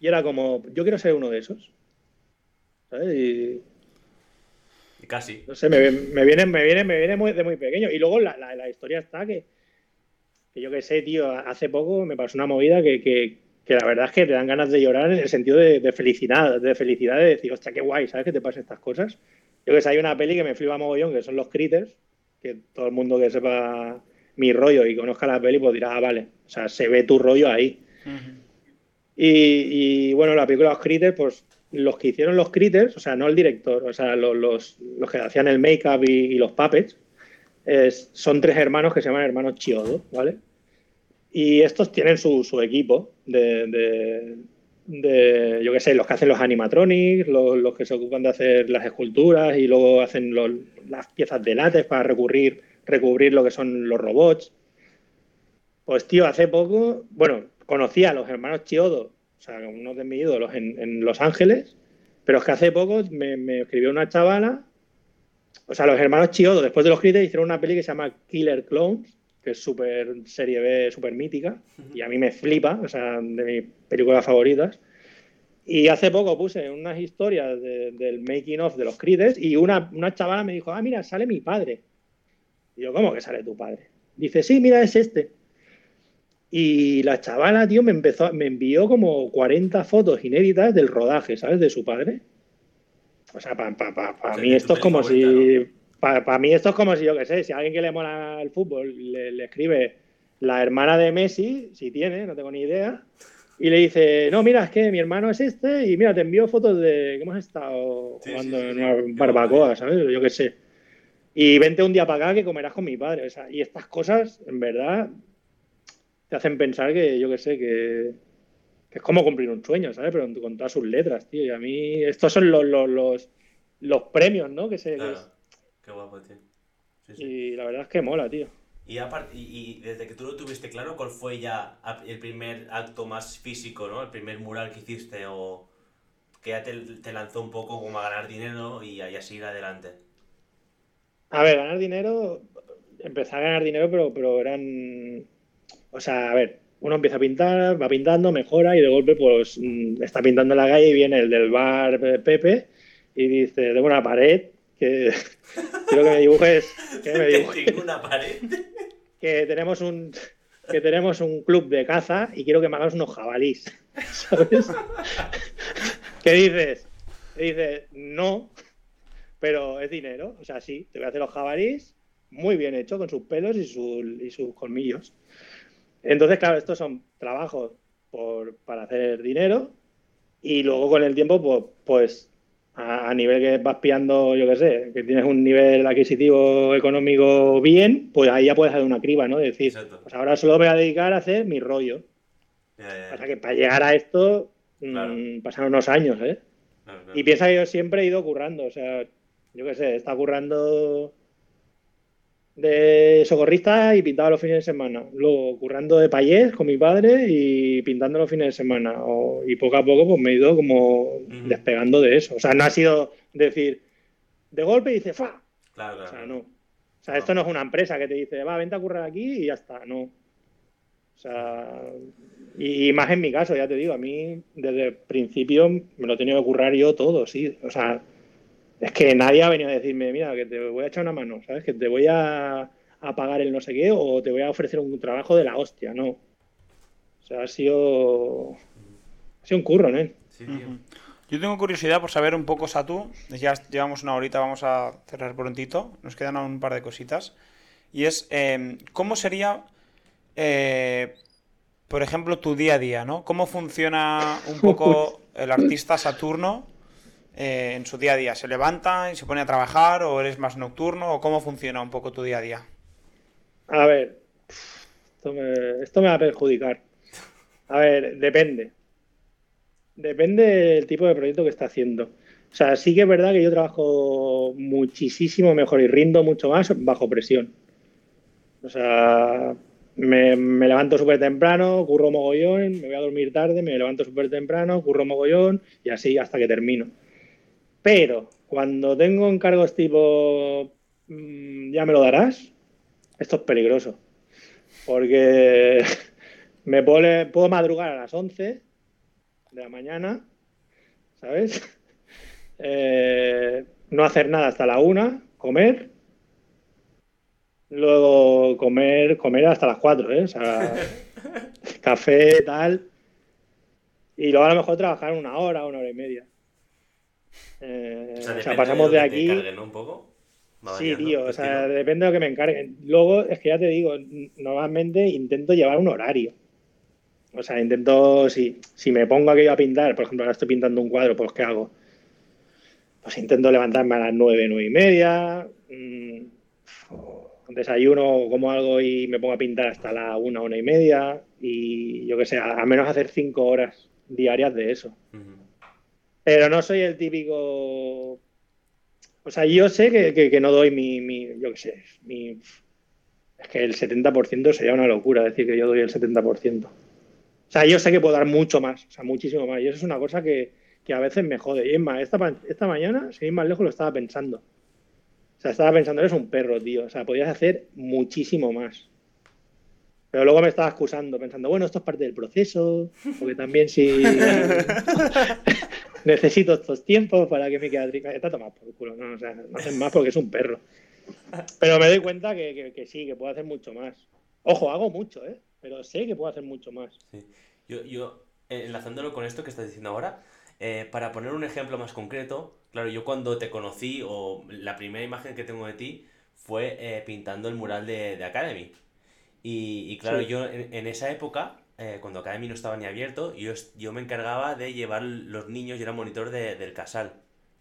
Y era como, yo quiero ser uno de esos. ¿Sabes? Y casi. no sé, me, me viene, me viene, me viene muy, de muy pequeño. Y luego la, la- la historia está que, que yo qué sé, tío, hace poco me pasó una movida que, que- que la verdad es que te dan ganas de llorar en el sentido de, de felicidad, de felicidad de decir, hostia, qué guay, ¿sabes que te pasan estas cosas? Yo que sé, hay una peli que me flipa mogollón, que son los Critters, que todo el mundo que sepa mi rollo y conozca la peli, pues dirá, ah, vale, o sea, se ve tu rollo ahí. Y, y, bueno, la película Los Critters, pues los que hicieron los Critters, o sea, no el director, o sea, los, los, que hacían el make-up y, y los puppets, son tres hermanos que se llaman hermanos Chiodo, ¿vale? Y estos tienen su, su equipo de, de, de, yo qué sé, los que hacen los animatronics, los, los, que se ocupan de hacer las esculturas y luego hacen los, las piezas de látex para recurrir, recubrir lo que son los robots. Pues tío, hace poco, bueno, conocí a los hermanos Chiodo, o sea, uno de mis ídolos en, en Los Ángeles, pero es que hace poco me, me, escribió una chavala, o sea, los hermanos Chiodo, después de los críticos, hicieron una peli que se llama Killer Clones, que es súper serie B, súper mítica, y a mí me flipa, o sea, de mis películas favoritas. Y hace poco puse unas historias de, del making of de los Crides y una, una chavala me dijo, ah, mira, sale mi padre. Y yo, ¿cómo que sale tu padre? Dice, sí, mira, es este. Y la chavala, tío, me empezó, me envió como 40 fotos inéditas del rodaje, ¿sabes? De su padre. O sea, para pa, pa, pa, mí esto es como si. ¿no? Para pa mí esto es como si, yo qué sé, si a alguien que le mola el fútbol le, le, escribe la hermana de Messi, si tiene, no tengo ni idea, y le dice, no, mira, es que mi hermano es este, y mira, te envío fotos de que hemos estado sí, jugando sí, sí, en una barbacoa, ¿sabes? Yo qué sé. Y vente un día para acá que comerás con mi padre. O sea, y estas cosas, en verdad, te hacen pensar que, yo qué sé, que, que, es como cumplir un sueño, ¿sabes? Pero con todas sus letras, tío. Y a mí, estos son los, los, los, los premios, ¿no? Que se. Claro. Qué guapo, tío. Sí, sí. Y la verdad es que mola, tío. Y, aparte, y, y, desde que tú lo tuviste claro, ¿cuál fue ya el primer acto más físico, ¿no? El primer mural que hiciste o que ya te, te lanzó un poco como a ganar dinero y a, y a seguir adelante? A ver, ganar dinero, empecé a ganar dinero, pero, pero eran o sea, a ver, uno empieza a pintar, va pintando, mejora y de golpe pues mm, está pintando en la calle y viene el del bar Pepe y dice, tengo una pared que quiero que me dibujes, que me dibujes. una pared? Que tenemos un que tenemos un club de caza y quiero que me hagas unos jabalís, ¿sabes? ¿Qué dices? dices, no, pero es dinero, o sea, sí, te voy a hacer los jabalís muy bien hecho con sus pelos y, su, y sus colmillos. Entonces, claro, estos son trabajos por, para hacer dinero y luego con el tiempo, pues, pues a, a, nivel que vas pillando, yo qué sé, que tienes un nivel adquisitivo económico bien, pues ahí ya puedes hacer una criba, ¿no? decir, Exacto. pues ahora solo me voy a dedicar a hacer mi rollo. Ya, ya, ya. O sea que para llegar a esto claro. mmm, pasaron unos años, ¿eh? Claro, claro. Y piensa que yo siempre he ido currando, o sea, yo qué sé, está currando de socorrista y pintaba los fines de semana. Luego currando de payés con mi padre y pintando los fines de semana. O, y poco a poco pues me he ido como uh -huh. despegando de eso. O sea, no ha sido decir de golpe dice ¡fa! Claro, claro. O sea, no. O sea, no. esto no es una empresa que te dice, va, vente a currar aquí y ya está. No. O sea, y, y, más en mi caso, ya te digo, a mí desde el principio me lo he tenido que currar yo todo, sí. O sea, es que nadie ha venido a decirme, mira, que te voy a echar una mano, ¿sabes? Que te voy a, a pagar el no sé qué o te voy a ofrecer un trabajo de la hostia, no. O sea, ha sido. Ha sido un curro, ¿eh? Sí, tío. Uh -huh. Yo tengo curiosidad por saber un poco, Satu. Ya llevamos una horita, vamos a cerrar prontito. Nos quedan un par de cositas. Y es, eh, ¿cómo sería, eh, por ejemplo, tu día a día, ¿no? ¿Cómo funciona un poco el artista Saturno eh, en su día a día? ¿Se levanta y se pone a trabajar o eres más nocturno o cómo funciona un poco tu día a día? A ver, esto me, va a perjudicar. A ver, depende. Depende del tipo de proyecto que está haciendo. O sea, sí que es verdad que yo trabajo muchísimo mejor y rindo mucho más bajo presión. O sea, me, me levanto súper temprano, curro mogollón, me voy a dormir tarde, me levanto súper temprano, curro mogollón y así hasta que termino. Pero cuando tengo encargos tipo, mmm, ya me lo darás, esto es peligroso. Porque me puedo, puedo madrugar a las 11 de la mañana, ¿sabes? Eh, no hacer nada hasta la 1, comer. Luego comer, comer hasta las 4, ¿eh? O sea, café, tal. Y luego a lo mejor trabajar una hora, una hora y media. Eh, o sea, o sea pasamos de, de aquí. Carguen, ¿no? Un poco. Sí, tío, o sea, depende de lo que me encarguen. Luego, es que ya te digo, normalmente intento llevar un horario. O sea, intento, si, si me pongo aquello a pintar, por ejemplo, ahora estoy pintando un cuadro, pues ¿qué hago? Pues intento levantarme a las nueve, nueve y media. Mmm, desayuno, como algo y me pongo a pintar hasta la una, una y media. Y yo que sé, a menos hacer cinco horas diarias de eso. Pero no soy el típico. O sea, yo sé que, no doy mi, Yo qué sé. Mi... Es que el 70% sería una locura decir que yo doy el 70%. O sea, yo sé que puedo dar mucho más, o sea, muchísimo más. Y eso es una cosa que, a veces me jode. Y es más, esta, esta mañana, sin ir más lejos, lo estaba pensando. O sea, estaba pensando, eres un perro, tío. O sea, podrías hacer muchísimo más. Pero luego me estaba excusando, pensando, bueno, esto es parte del proceso, porque también si necesito estos tiempos para que mi quede Está tomado por el culo, ¿no? O sea, no hacen más porque es un perro. Pero me doy cuenta que, sí, que puedo hacer mucho más. Ojo, hago mucho, ¿eh? Pero sé que puedo hacer mucho más. Yo, yo, eh, enlazándolo con esto que estás diciendo ahora, eh, para poner un ejemplo más concreto, claro, yo cuando te conocí, o la primera imagen que tengo de ti, fue eh, pintando el mural de, Academy. Y, claro, yo en, esa época, cuando Academy no estaba ni abierto, yo, yo me encargaba de llevar los niños, yo era monitor del casal.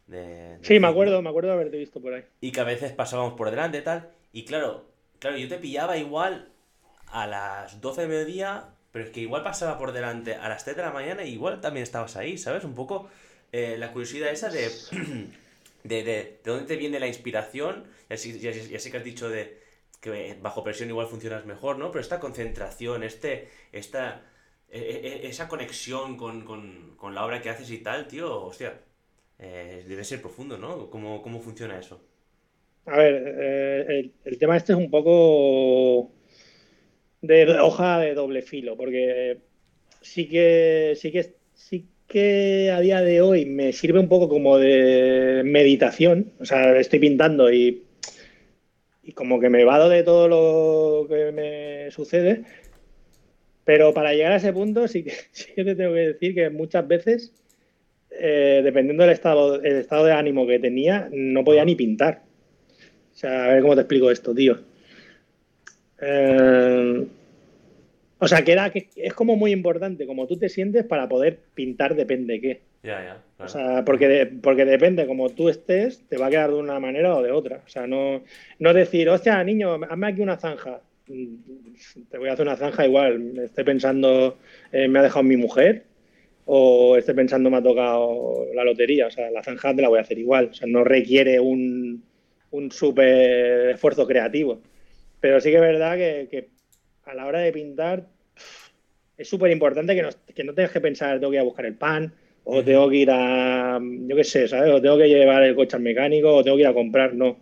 De, sí, me acuerdo, me acuerdo de haberte visto por ahí. Y que a veces pasábamos por delante y tal. Y claro, claro, yo te pillaba igual a las 12 de mediodía, pero es que igual pasaba por delante a las 3 de la mañana y igual también estabas ahí, ¿sabes? Un poco eh, la curiosidad esa de, de, de, dónde te viene la inspiración. Ya sí, ya, que has dicho de que bajo presión igual funcionas mejor, ¿no? Pero esta concentración, este, esta, e, e, e, esa conexión con, con, con la obra que haces y tal, tío, hostia, eh, debe ser profundo, ¿no? ¿Cómo, cómo funciona eso? A ver, eh, el, tema este es un poco de hoja de doble filo, porque sí que, sí que, sí que a día de hoy me sirve un poco como de meditación. O sea, estoy pintando y, y como que me vado de todo lo que me sucede. Pero para llegar a ese punto sí que, sí que te tengo que decir que muchas veces eh, dependiendo del estado, el estado de ánimo que tenía, no podía ni pintar. O sea, a ver cómo te explico esto, tío. Eh, o sea, que, era, que es como muy importante como tú te sientes para poder pintar depende de qué. Ya, ya. O sea, porque, porque depende como tú estés, te va a quedar de una manera o de otra. O sea, no, no decir, hostia, niño, hazme aquí una zanja. Mm, te voy a hacer una zanja igual. Estoy pensando, eh, me ha dejado mi mujer, o esté pensando me ha tocado la lotería. O sea, la zanja te la voy a hacer igual. O sea, no requiere un, un súper esfuerzo creativo. Pero sí que es verdad que, a la hora de pintar es súper importante que no, que no tengas que pensar, tengo que ir a buscar el pan, o tengo que ir a, yo qué sé, ¿sabes? O tengo que llevar el coche al mecánico, o tengo que ir a comprar, no. O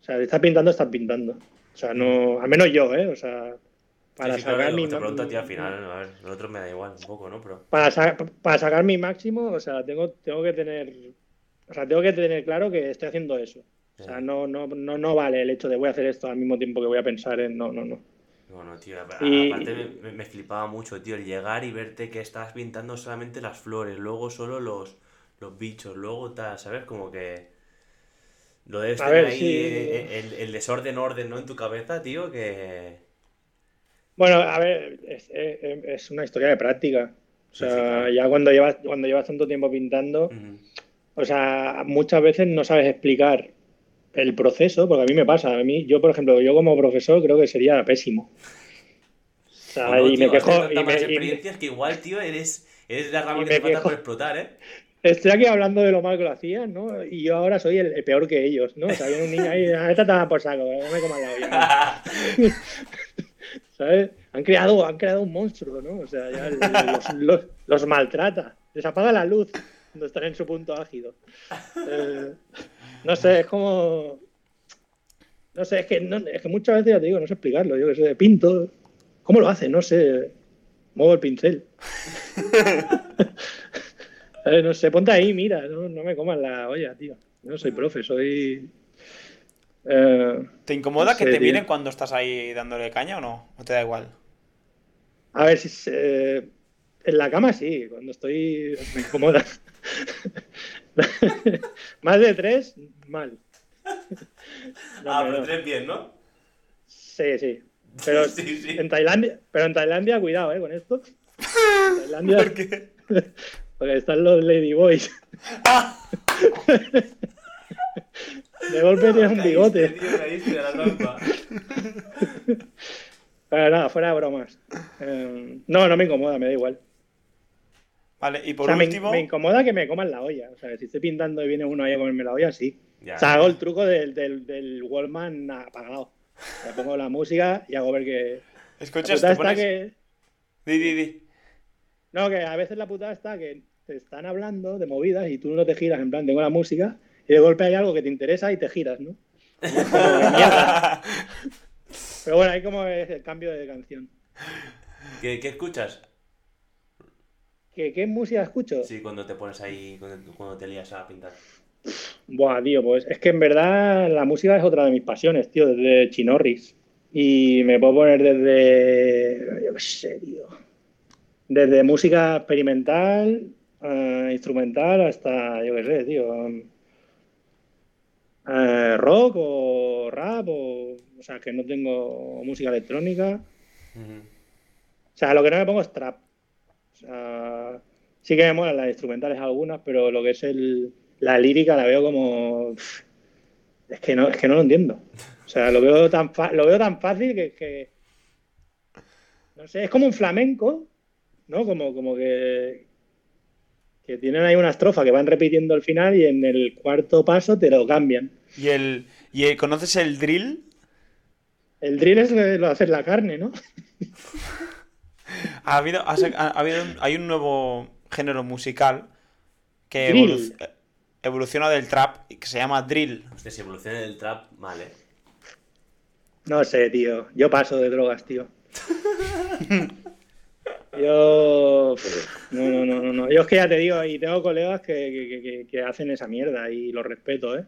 sea, estás pintando, estás pintando. O sea, no, al menos yo, ¿eh? O sea, para sacar mi. Pregunto a ti al final, a ver, el otro me da igual un poco, ¿no? Pero... Para, para sacar mi máximo, o sea, tengo, tengo que tener. O sea, tengo que tener claro que estoy haciendo eso. O sea, no, no, no, no vale el hecho de voy a hacer esto al mismo tiempo que voy a pensar en. No, no, no. Bueno, tío, aparte me, me, flipaba mucho, tío, el llegar y verte que estás pintando solamente las flores, luego solo los, los bichos, luego tal, ¿sabes? Como que. Lo debes tener ahí, el, el desorden, orden, ¿no? En tu cabeza, tío, que bueno, a ver, es, una historia de práctica. O sea, ya cuando llevas, cuando llevas tanto tiempo pintando, o sea, muchas veces no sabes explicar el proceso, porque a mí me pasa. A mí, yo, por ejemplo, yo como profesor creo que sería pésimo. O sea, y me quejo. Y me, experiencias que igual, tío, eres, eres la rama que te falta por explotar, ¿eh? Estoy aquí hablando de lo mal que lo hacían, ¿no? Y yo ahora soy el, peor que ellos, ¿no? O sea, viene un niño ahí, ah, esta está por saco, no me comas la olla. ¿sabes? Han creado, han creado un monstruo, ¿no? O sea, ya los, maltrata, les apaga la luz cuando están en su punto ágido. Eh, no sé, es como... No sé, es que, es que muchas veces ya te digo, no sé explicarlo, yo que sé, pinto, ¿cómo lo hace? No sé, muevo el pincel. no sé, ponte ahí, mira, no, no me comas la olla, tío. Yo no soy profe, soy eh, ¿Te incomoda que te vienen cuando estás ahí dándole caña o no? ¿O te da igual? A ver, si en la cama sí, cuando estoy me incomoda. Más de tres, mal. ah, pero tres bien, ¿no? Sí, sí. Pero en Tailandia, pero en Tailandia, cuidado, eh, con esto. Tailandia, ¿Por qué? Porque están los Ladyboys. De golpe tienes un bigote. Tío, caíste de la trampa. Pero nada, fuera de bromas. Eh, no, no me incomoda, me da igual. Vale, y O por sea, último. me incomoda que me coman la olla. O sea, si estoy pintando y viene uno ahí a comerme la olla, sí. Ya. O sea, hago el truco del, del, del Wallman apagado. Le pongo la música y hago ver que. La Escuchas, putada te está que. Di, di, di. No, que a veces la putada está que te están hablando de movidas y tú no te giras, en plan, tengo la música, y de golpe hay algo que te interesa y te giras, ¿no? Pero bueno, ahí como es el cambio de canción. ¿Qué, qué escuchas? ¿Qué, qué música escucho? Sí, cuando te pones ahí, cuando, cuando te lías a pintar. Buah, tío, pues es que en verdad la música es otra de mis pasiones, tío, desde Chinorris. Y me puedo poner desde. Yo qué sé, tío. Desde música experimental, eh, instrumental, hasta, yo qué sé, tío. eh, rock o rap, o. O sea, que no tengo música electrónica. O sea, lo que no me pongo es trap. Sea, sí que me molan las instrumentales algunas, pero lo que es el, la lírica la veo como. Es que no, es que no lo entiendo. O sea, lo veo tan, fa- lo veo tan fácil que, que- No sé, es como un flamenco, ¿no? Como, como que. Que tienen ahí una estrofa que van repitiendo al final y en el cuarto paso te lo cambian. ¿Y el, y el- conoces el drill? El drill es lo de hacer la carne, ¿no? Ha habido, ha, habido un- hay un nuevo género musical que evoluciona del trap y que se llama drill. Hostia, si evoluciona el trap, vale. No sé, tío. Yo paso de drogas, tío. Yo. No, no, no, no, no. Yo es que ya te digo, y tengo colegas que, que- que- que- que hacen esa mierda y los respeto, ¿eh?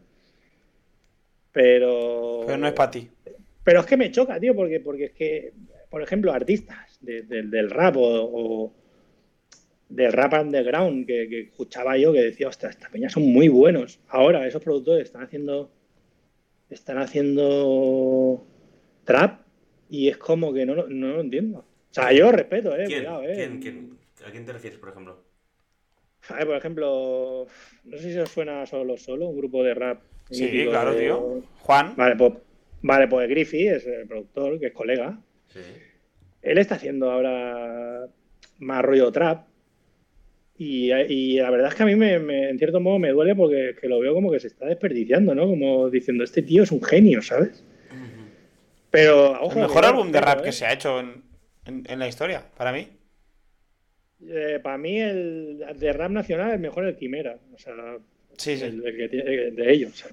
Pero. Pero no es para ti. Pero es que me choca, tío, porque, porque es que, por ejemplo, artistas de- de- del rap o, o del rap underground que, que escuchaba yo que decía, ostras, estas peñas son muy buenos. Ahora, esos productores están haciendo. Están haciendo trap y es como que no, lo- no lo entiendo. O sea, yo respeto, eh. ¿Quién? Cuidado, eh. ¿Quién? ¿Quién? ¿A quién te refieres, por ejemplo? A ver, por ejemplo, no sé si os suena solo solo, un grupo de rap. Sí, claro, de- tío. Juan. Vale, pues, vale, pues Griffy es el productor, que es colega. Sí. Él está haciendo ahora más rollo trap. Y, y la verdad es que a mí, me, me- en cierto modo, me duele porque que lo veo como que se está desperdiciando, ¿no? Como diciendo, este tío es un genio, ¿sabes? Pero, ojo. El mejor álbum de rap ¿eh? que se ha hecho en, en- en la historia, para mí. Eh, para mí, el de rap nacional, el mejor es el Quimera. O sea, Sí, sí. el, el que tiene- el de ellos. O sea,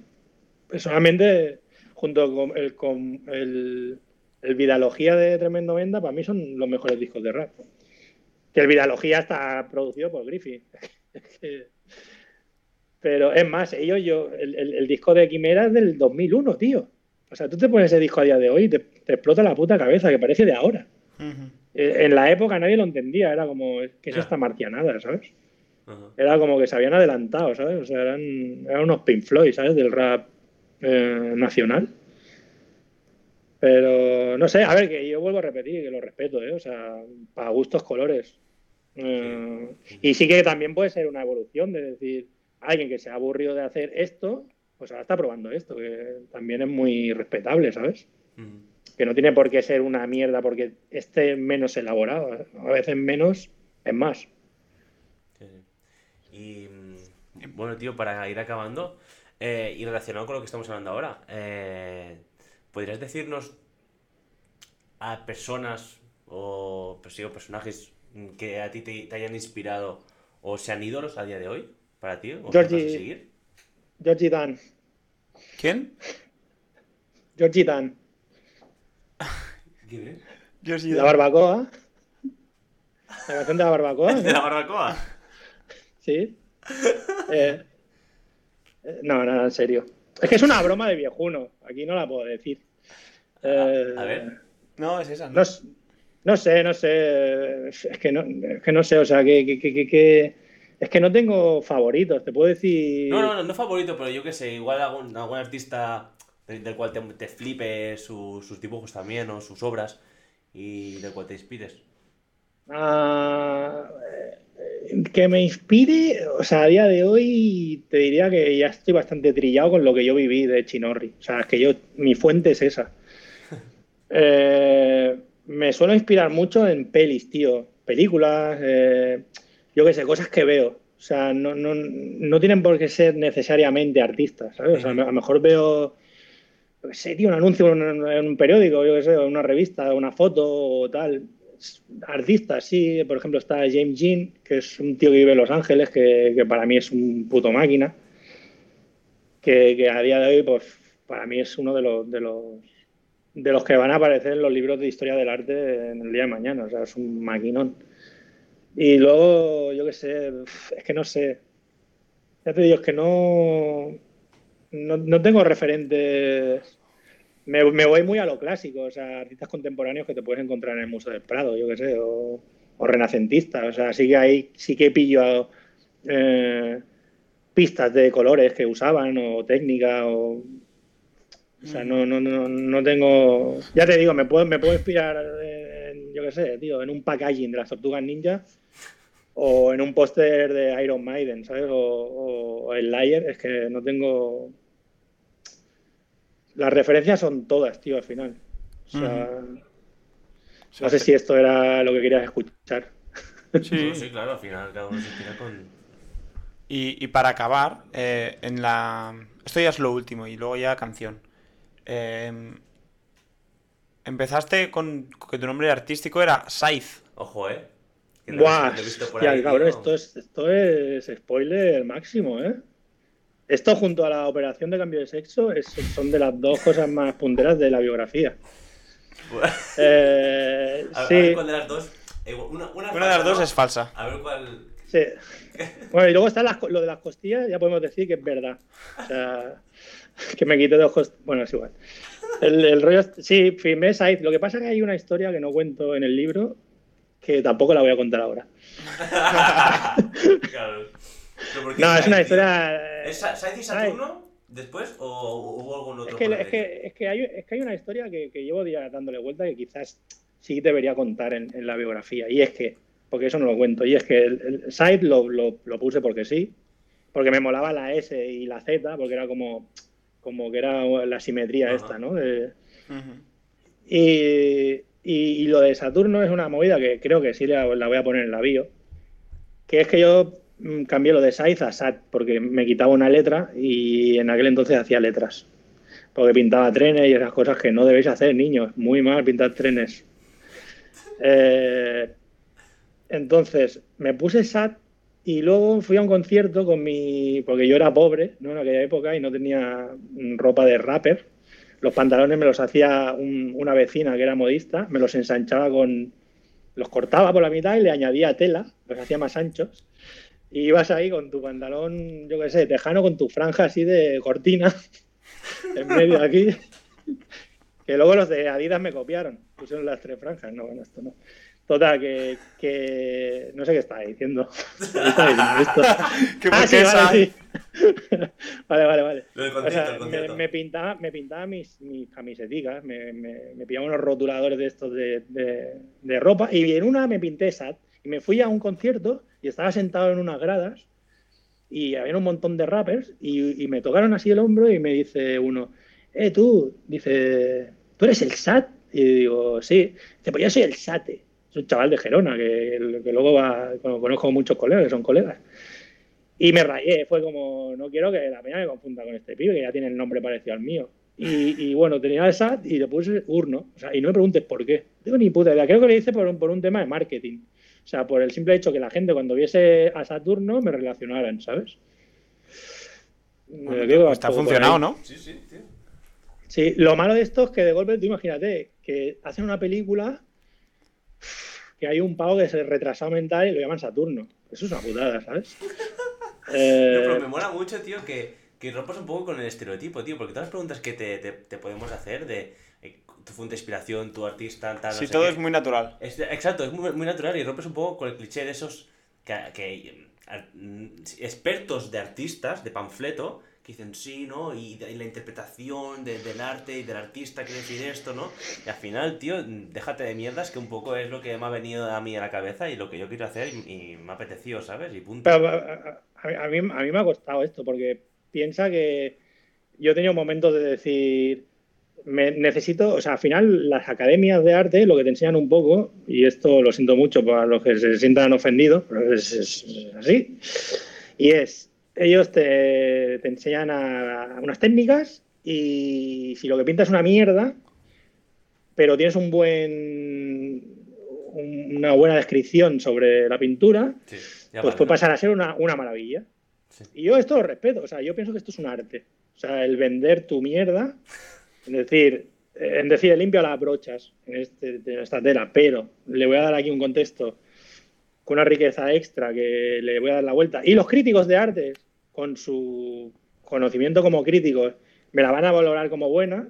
personalmente, junto con el, con el, el Vidalogía de Tremendo Venda, para mí son los mejores discos de rap. Que el Vidalogía está producido por Griffith. Que- Pero es más, ellos, yo, el, el- el disco de Quimera es del 2001, tío. O sea, tú te pones ese disco a día de hoy y te, te explota la puta cabeza, que parece de ahora. Eh, En la época nadie lo entendía, era como, ¿qué es esta marcianada, sabes? Era como que se habían adelantado, ¿sabes? O sea, eran, eran unos Pink Floyd, ¿sabes? Del rap eh, nacional. Pero no sé, a ver, que yo vuelvo a repetir que lo respeto, ¿eh? O sea, para gustos colores. Eh, y sí que también puede ser una evolución de decir, alguien que se ha aburrido de hacer esto, pues ahora está probando esto, que también es muy respetable, ¿sabes? Ujú. Que no tiene por qué ser una mierda porque esté menos elaborado. A veces menos es más. Y mm, bueno, tío, para ir acabando, eh, y relacionado con lo que estamos hablando ahora, eh, ¿podrías decirnos a personas o pues, sí, o personajes que a ti te, te hayan inspirado o sean ídolos a día de hoy para ti? ¿O Georgie- vas a seguir? Georgie Dan. ¿Quién? Georgie Dan. ¿Quién es? La barbacoa. La canción de la barbacoa. ¿De la barbacoa? Sí. Eh, eh, no, no, en serio. Es que es una broma de viejuno. Aquí no la puedo decir. Eh, a ver. No, es esa. ¿no? No, no sé, no sé. Es que no, es que no sé, o sea, que, que- que- que- que- es que no tengo favoritos. Te puedo decir. No, no, no, no favorito, pero yo qué sé, igual algún, algún artista del, del cual te, te flipe su- sus dibujos también o sus obras y del cual te inspires. Ah, eh, que me inspire, o sea, a día de hoy te diría que ya estoy bastante trillado con lo que yo viví de Chinorri. O sea, es que yo, mi fuente es esa. Eh, me suelo inspirar mucho en pelis, tío. Películas, eh, yo qué sé, cosas que veo. O sea, no, no, no tienen por qué ser necesariamente artistas, ¿sabes? O sea, a lo mejor veo, yo qué sé, tío, un anuncio en un, en un periódico, yo qué sé, una revista, una foto o tal artistas, sí. Por ejemplo, está James Jean, que es un tío que vive en Los Ángeles, que, que para mí es un puto máquina. Que, que, a día de hoy, pues, para mí es uno de los, de los de los que van a aparecer en los libros de historia del arte en el día de mañana. O sea, es un maquinón. Y luego, yo qué sé, es que no sé. Ya te digo, es que no, no, no tengo referentes me, me, voy muy a lo clásico, o sea, artistas contemporáneos que te puedes encontrar en el Museo del Prado, yo qué sé, o, renacentistas, o sea, sí que ahí sí que pillo eh, pistas de colores que usaban, o técnica. O sea, no, no, no, no tengo... Ya te digo, me puedo, me puedo inspirar en, yo qué sé, tío, en un packaging de las Tortugas Ninja o en un póster de Iron Maiden, ¿sabes? O, o, o el Layer, es que no tengo las referencias son todas, tío, al final. O sea, no sé si esto era lo que querías escuchar. Sí, sí claro, al final cada uno se tira con... Y, y para acabar, eh, en la... Esto ya es lo último y luego ya canción. Eh, empezaste con que tu nombre artístico era Scythe. Ojo, eh. Buah, hostia, ahí, cabrón, esto es, esto es spoiler máximo, ¿eh? Esto junto a la operación de cambio de sexo es, son de las dos cosas más punteras de la biografía. eh, a, sí. a, ver cuál de las dos. Eh, una, una, una, de las dos es falsa. A ver cuál. Sí. Bueno, y luego está las, lo de las costillas, ya podemos decir que es verdad. O sea, que me quité dos costillas. Bueno, es igual. El, el rollo. Sí, firmé Scythe. Lo que pasa es que hay una historia que no cuento en el libro que tampoco la voy a contar ahora. claro. No, es una historia. ¿Es Scythe y Saturno después o hubo algún otro? Es que, es que, es que, hay, es que hay una historia que, que llevo días dándole vuelta que quizás sí debería contar en, en, la biografía. Y es que, porque eso no lo cuento, y es que el, el Scythe lo, lo, lo, puse porque sí, porque me molaba la S y la Z, porque era como, como que era la simetría esta, ¿no? De, y, y, y, lo de Saturno es una movida que creo que sí la, la voy a poner en la bio, que es que yo mm, cambié lo de Scythe a Sat porque me quitaba una letra y en aquel entonces hacía letras. Porque pintaba trenes y esas cosas que no debéis hacer, niños. Muy mal pintar trenes. Eh, entonces, me puse Sat y luego fui a un concierto con mi. Porque yo era pobre ¿no? en aquella época y no tenía ropa de rapper. Los pantalones me los hacía un, una vecina que era modista, me los ensanchaba con. Los cortaba por la mitad y le añadía tela, los hacía más anchos y ibas ahí con tu pantalón, yo qué sé, tejano, con tu franja así de cortina en medio de aquí. Que luego los de Adidas me copiaron, pusieron las tres franjas. No, bueno, esto no. Total, que, que no sé qué estaba diciendo. ¿Qué ah, sí, vale, sí. vale, vale, vale. Concierto, o sea, me, me, pintaba, me pintaba mis, mis camiseticas, me, me, me, pillaba unos rotuladores de estos de, de, de ropa y en una me pinté SAT y me fui a un concierto y estaba sentado en unas gradas y había un montón de rappers y, y, me tocaron así el hombro y me dice uno, eh, tú, dice, ¿tú eres el SAT? Y digo, sí. Dice, pues yo soy el SATE. Es un chaval de Gerona que, que luego va, conozco muchos colegas que son colegas. Y me rayé, fue como, no quiero que la peña me confunda con este pibe que ya tiene el nombre parecido al mío. Y, y, bueno, tenía el SAT y le puse Urno. O sea, y no me preguntes por qué. Tengo ni puta idea. Creo que le hice por un, por un tema de marketing. O sea, por el simple hecho que la gente cuando viese a Saturno me relacionaran, ¿sabes? Bueno, digo, está funcionado, ¿no? Sí, sí, sí. Sí, lo malo de esto es que de golpe, tú imagínate, que hacen una película que hay un pavo que se retrasado mental y lo llaman Saturno. Eso es una putada, ¿sabes? eh... no, pero me mola mucho, tío, que, que rompas un poco con el estereotipo, tío, porque todas las preguntas que te, te, te podemos hacer de eh, tu fuente de inspiración, tu artista, tal. Sí, no sé todo qué. es muy natural. Es, exacto, es muy, muy, natural y rompes un poco con el cliché de esos que, que expertos de artistas, de panfleto, dicen sí, ¿no? Y, la interpretación de- del arte y del artista quiere decir esto, ¿no? Y al final, tío, déjate de mierdas, que un poco es lo que me ha venido a mí a la cabeza y lo que yo quiero hacer y, me ha apetecido, ¿sabes? Y punto. A, mí, a mí me ha costado esto, porque piensa que yo he tenido momentos de decir, necesito, o sea, al final las academias de arte lo que te enseñan un poco, y esto lo siento mucho para los que se sientan ofendidos, pero es- es así, y es, ellos te, te enseñan a, a unas técnicas y si lo que pintas es una mierda, pero tienes un buen un- una buena descripción sobre la pintura, Sí, pues vale, puede pasar a ser una, una maravilla. Sí. Y yo esto lo respeto, o sea, yo pienso que esto es un arte. O sea, el vender tu mierda, es decir, en decir, limpio las brochas en, este, en esta tela, pero le voy a dar aquí un contexto con una riqueza extra que le voy a dar la vuelta. Y los críticos de arte, con su conocimiento como críticos, me la van a valorar como buena,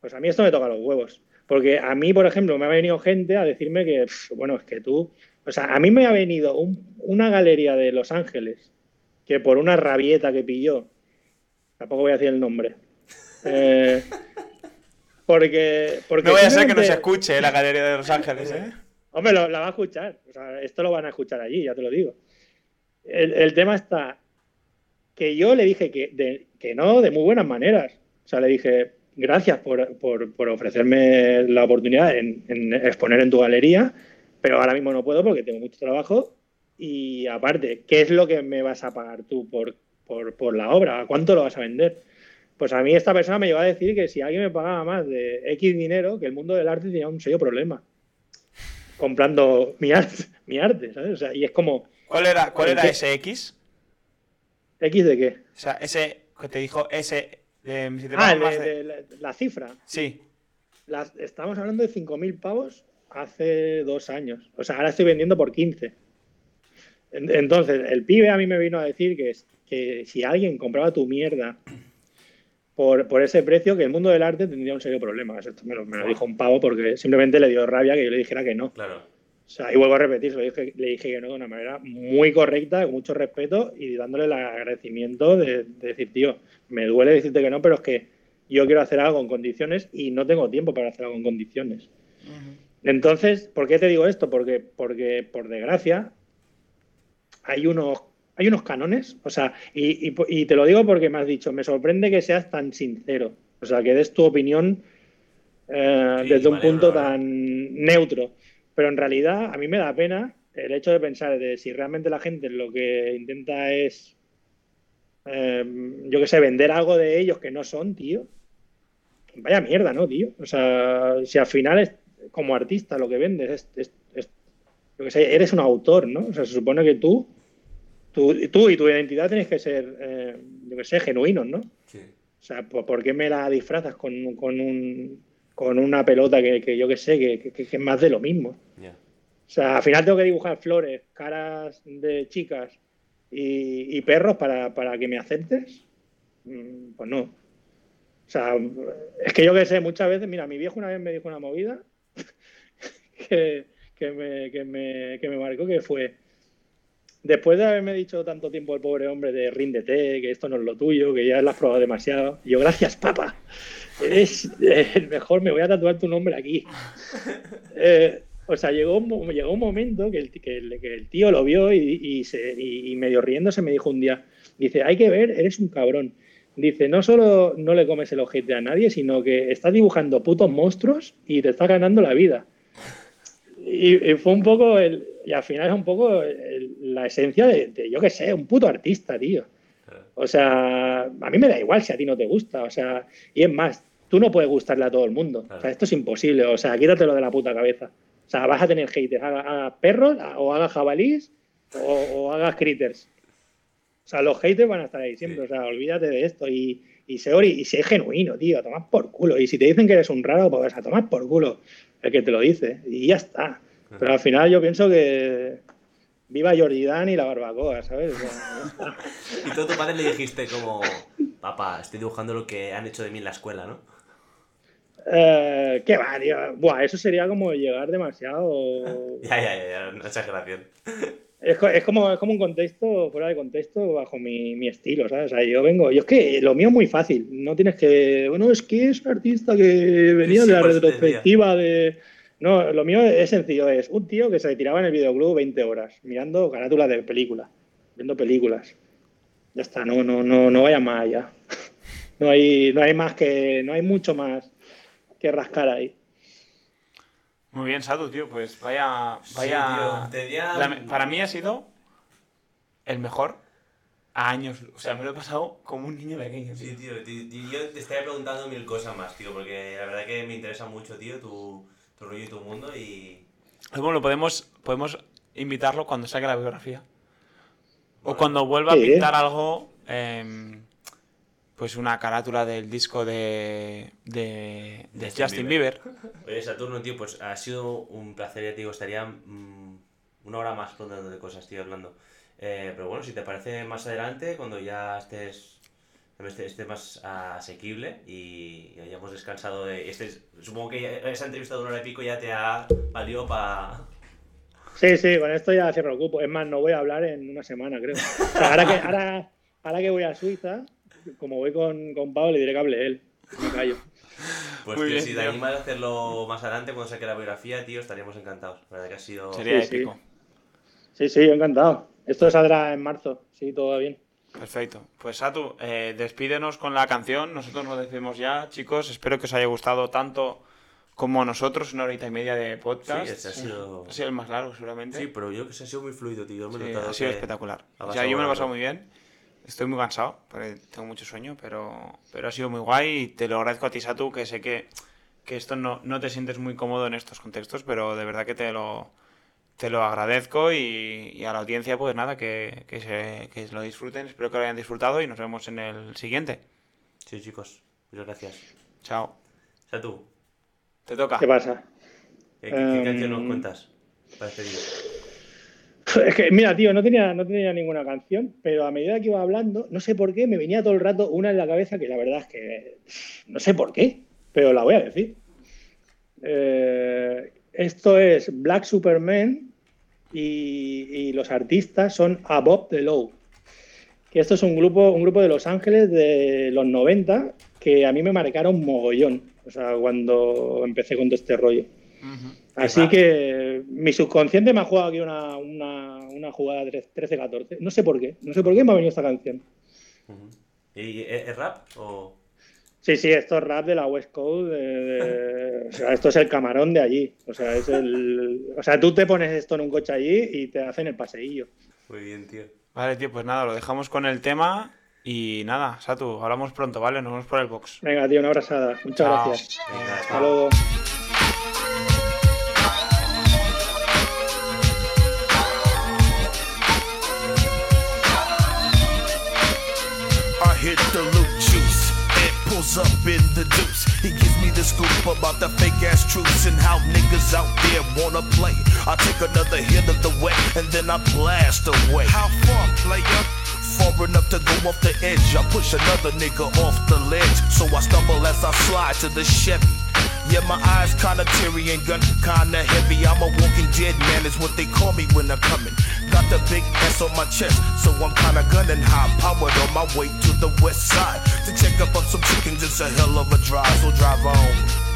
pues a mí esto me toca los huevos. Porque a mí, por ejemplo, me ha venido gente a decirme que, bueno, es que tú, o sea, a mí me ha venido un- una galería de Los Ángeles que por una rabieta que pilló, tampoco voy a decir el nombre, eh, porque, porque No vaya a ser que no se escuche la galería de Los Ángeles, ¿eh? Hombre, lo- la va a escuchar. O sea, esto lo van a escuchar allí, ya te lo digo. El, el tema está que yo le dije que, de- que no de muy buenas maneras. O sea, le dije, gracias por, por- por ofrecerme la oportunidad en, en exponer en tu galería, pero ahora mismo no puedo porque tengo mucho trabajo. Y aparte, ¿qué es lo que me vas a pagar tú por, por, por la obra? ¿A cuánto lo vas a vender? Pues a mí esta persona me llegó a decir que si alguien me pagaba más de X dinero, que el mundo del arte tenía un serio problema comprando mi arte, mi arte, ¿sabes? O sea, y es como, ¿Cuál era, cuál era ese X? ¿X de qué? O sea, ese que te dijo ese. de- si te Ah, de- de- la, la cifra. Sí. Las, estamos hablando de 5.000 pavos hace dos años. O sea, ahora estoy vendiendo por 15. En- Entonces, el pibe a mí me vino a decir que, es- que si alguien compraba tu mierda por, por ese precio, que el mundo del arte tendría un serio problema. Esto me lo, me lo dijo un pavo porque simplemente le dio rabia que yo le dijera que no. Claro. O sea, y vuelvo a repetir, dije- le dije que no de una manera muy correcta, con mucho respeto y dándole el agradecimiento de, de decir, tío, me duele decirte que no, pero es que yo quiero hacer algo en condiciones y no tengo tiempo para hacer algo en condiciones. Entonces, ¿por qué te digo esto? Porque, porque por desgracia, hay unos, hay unos canones, o sea, y, y- y te lo digo porque me has dicho, me sorprende que seas tan sincero, o sea, que des tu opinión eh, Sí, desde un punto tan neutro. Pero en realidad, a mí me da pena el hecho de pensar de si realmente la gente lo que intenta es, eh, yo qué sé, vender algo de ellos que no son, tío. Vaya mierda, ¿no, tío? O sea, si al final es como artista lo que vendes es, es- es- yo qué sé, eres un autor, ¿no? O sea, se supone que tú, tú, tú y tu identidad tienes que ser, eh, yo qué sé, genuinos, ¿no? Sí. O sea, ¿por, por qué me la disfrazas con, con, un, con una pelota que, que yo qué sé, que, que- que es más de lo mismo? O sea, al final tengo que dibujar flores, caras de chicas y, y perros para, para que me aceptes. Mm, Pues no. O sea, es que yo que sé, muchas veces, mira, mi viejo una vez me dijo una movida que, que, me, que, me, que me marcó, que fue, después de haberme dicho tanto tiempo el pobre hombre de ríndete, que esto no es lo tuyo, que ya lo has probado demasiado, y yo, gracias, papá, eres el mejor, me voy a tatuar tu nombre aquí. Eh, o sea, llegó llegó un momento que el, que el- que el tío lo vio y, y se, y, medio riéndose me dijo un día, dice, hay que ver, eres un cabrón. Dice, no solo no le comes el ojete a nadie, sino que estás dibujando putos monstruos y te estás ganando la vida. Y, y fue un poco, el, y al final es un poco el- la esencia de, de, yo qué sé, un puto artista, tío. O sea, a mí me da igual si a ti no te gusta. O sea, y es más, tú no puedes gustarle a todo el mundo. O sea, esto es imposible. O sea, quítatelo de la puta cabeza. O sea, vas a tener haters, haga, haga perros o haga jabalís o, o hagas critters. O sea, los haters van a estar ahí siempre. O sea, olvídate de esto y, y sé, y sé genuino, tío. A tomar por culo. Y si te dicen que eres un raro, pues a tomar por culo el que te lo dice. Y ya está. Pero al final yo pienso que viva Jordi Dan y la barbacoa, ¿sabes? Y tú a tu padre le dijiste como, papá, estoy dibujando lo que han hecho de mí en la escuela, ¿no? Eh, ¿Qué va, tío? Buah, eso sería como llegar demasiado. Ya, ya, ya, una exageración. Es, es como, es como un contexto fuera de contexto bajo mi, mi estilo, ¿sabes? O sea, yo vengo, yo es que lo mío es muy fácil, no tienes que, bueno, es que es un artista que venía Sí, de la te retrospectiva de... No, lo mío es sencillo, es un tío que se tiraba en el videoclub 20 horas, mirando carátulas de películas, viendo películas. Ya está, no, no, no, no vaya más allá. No hay, no hay más que, no hay mucho más que rascar ahí. Muy bien, Satu, tío, pues vaya. Sí, vaya... tío, tenía- La- para mí ha sido el mejor a años. O sea, me lo he pasado como un niño pequeño. Sí, tío. tío, yo te estaría preguntando mil cosas más, tío, porque la verdad que me interesa mucho, tío, tu, tu rollo y tu mundo y... Bueno, podemos, podemos invitarlo cuando saque la biografía. O cuando vuelva Sí. a pintar algo, em, pues una carátula del disco de, de, de Justin Justin Bieber. Oye, Saturno, tío, pues ha sido un placer, ya te digo, estaría mm, una hora más preguntando de cosas, tío, hablando. Eh, pero bueno, si te parece más adelante, cuando ya estés, esté, más asequible y ya hayamos descansado de... Este, supongo que ya- esa entrevista de una hora y pico ya te ha valido para... Sí, sí, con esto ya cierro el cupo. Es más, no voy a hablar en una semana, creo. O sea, ahora, que, ahora, ahora que voy a Suiza, como voy con, con Pablo, le diré que hable él. Me callo. Pues Muy tío, bien, si te tío. animas a hacerlo más adelante, cuando saque la biografía, tío, estaríamos encantados. La verdad que ha sido... Sería Sí, épico. Sí, sí, encantado. Esto saldrá en marzo, sí, todo va bien. Perfecto. Pues Satu, eh, despídenos con la canción. Nosotros nos despedimos ya, chicos. Espero que os haya gustado tanto como a nosotros, una horita y media de podcast. Sí, este ha sido- Ha sido el más largo, seguramente. Sí, pero yo que sé, ha sido muy fluido, tío. Me Sí, ha sido que- espectacular. ha O sea, yo me lo he pasado muy bien. Estoy muy cansado, porque tengo mucho sueño, pero, pero ha sido muy guay y te lo agradezco a ti, Satu, que sé que, que esto no, no te sientes muy cómodo en estos contextos, pero de verdad que te lo, te lo agradezco y, y a la audiencia, pues nada, que, que, se, que lo disfruten. Espero que lo hayan disfrutado y nos vemos en el siguiente. Sí, chicos. Muchas gracias. Chao. Tú, Te toca. ¿Qué pasa? ¿qué, qué- qué Em, canción nos cuentas? Para este despedir. Es que, mira, tío, no tenía, no tenía ninguna canción, pero a medida que iba hablando, no sé por qué, me venía todo el rato una en la cabeza que la verdad es que no sé por qué, pero la voy a decir. Eh, esto es Black Superman y, los artistas son Above the Law. Que esto es un grupo, un grupo de Los Ángeles de los 90 que a mí me marcaron mogollón, o sea, cuando empecé con todo este rollo. Ujú. Así que mi subconsciente me ha jugado aquí una, una, una jugada 13-14. No sé por qué. No sé por qué me ha venido esta canción. ¿Y es, es rap o...? Sí, sí, esto es rap de la West Coast. de- de- o sea, esto es el camarón de allí. O sea, es el, o sea, tú te pones esto en un coche allí y te hacen el paseillo. Muy bien, tío. Vale, tío, pues nada, lo dejamos con el tema y nada, Satu, hablamos pronto, ¿vale? Nos vemos por el box. Venga, tío, una abrazada. Muchas Chao. gracias. Venga, Hasta luego. Up in the deuce. He gives me the scoop about the fake ass truths and how niggas out there wanna play. I take another hit of the wet and then I blast away. How far, player? Far enough to go off the edge. I push another nigga off the ledge. So I stumble as I slide to the Chevy. Yeah, my eyes kinda teary and gun kinda heavy. I'm a walking dead man, is what they call me when I'm coming. Got the big S on my chest, so I'm kinda gunning high powered on my way to the west side. To check up on some chickens, it's a hell of a drive, so drive on.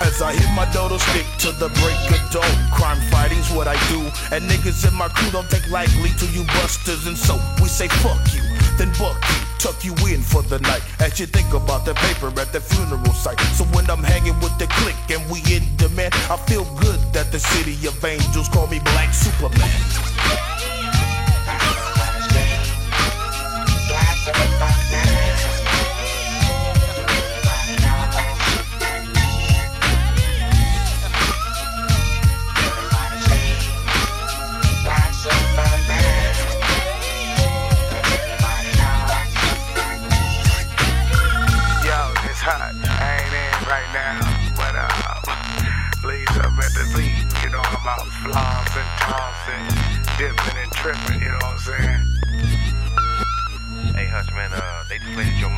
As I hit my dodo stick to the break of dawn. Crime fighting's what I do. And niggas in my crew don't take lightly to you busters. And so we say fuck you, then buck you, tuck you in for the night. As you think about the paper at the funeral site. So when I'm hanging with the clique and we in demand, I feel good that the city of angels call me Black Superman.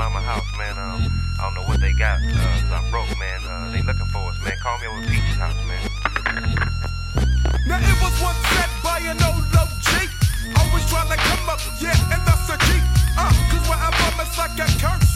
Mama house, man. Um, I don't know what they got. Uh, I'm broke, man. Uh, they looking for us, man. Call me over Peach's house, man. Now it was once said by flying no low G. Always trying to come up, yeah, and that's a G. Uh, cause where I'm from, it's like a curse.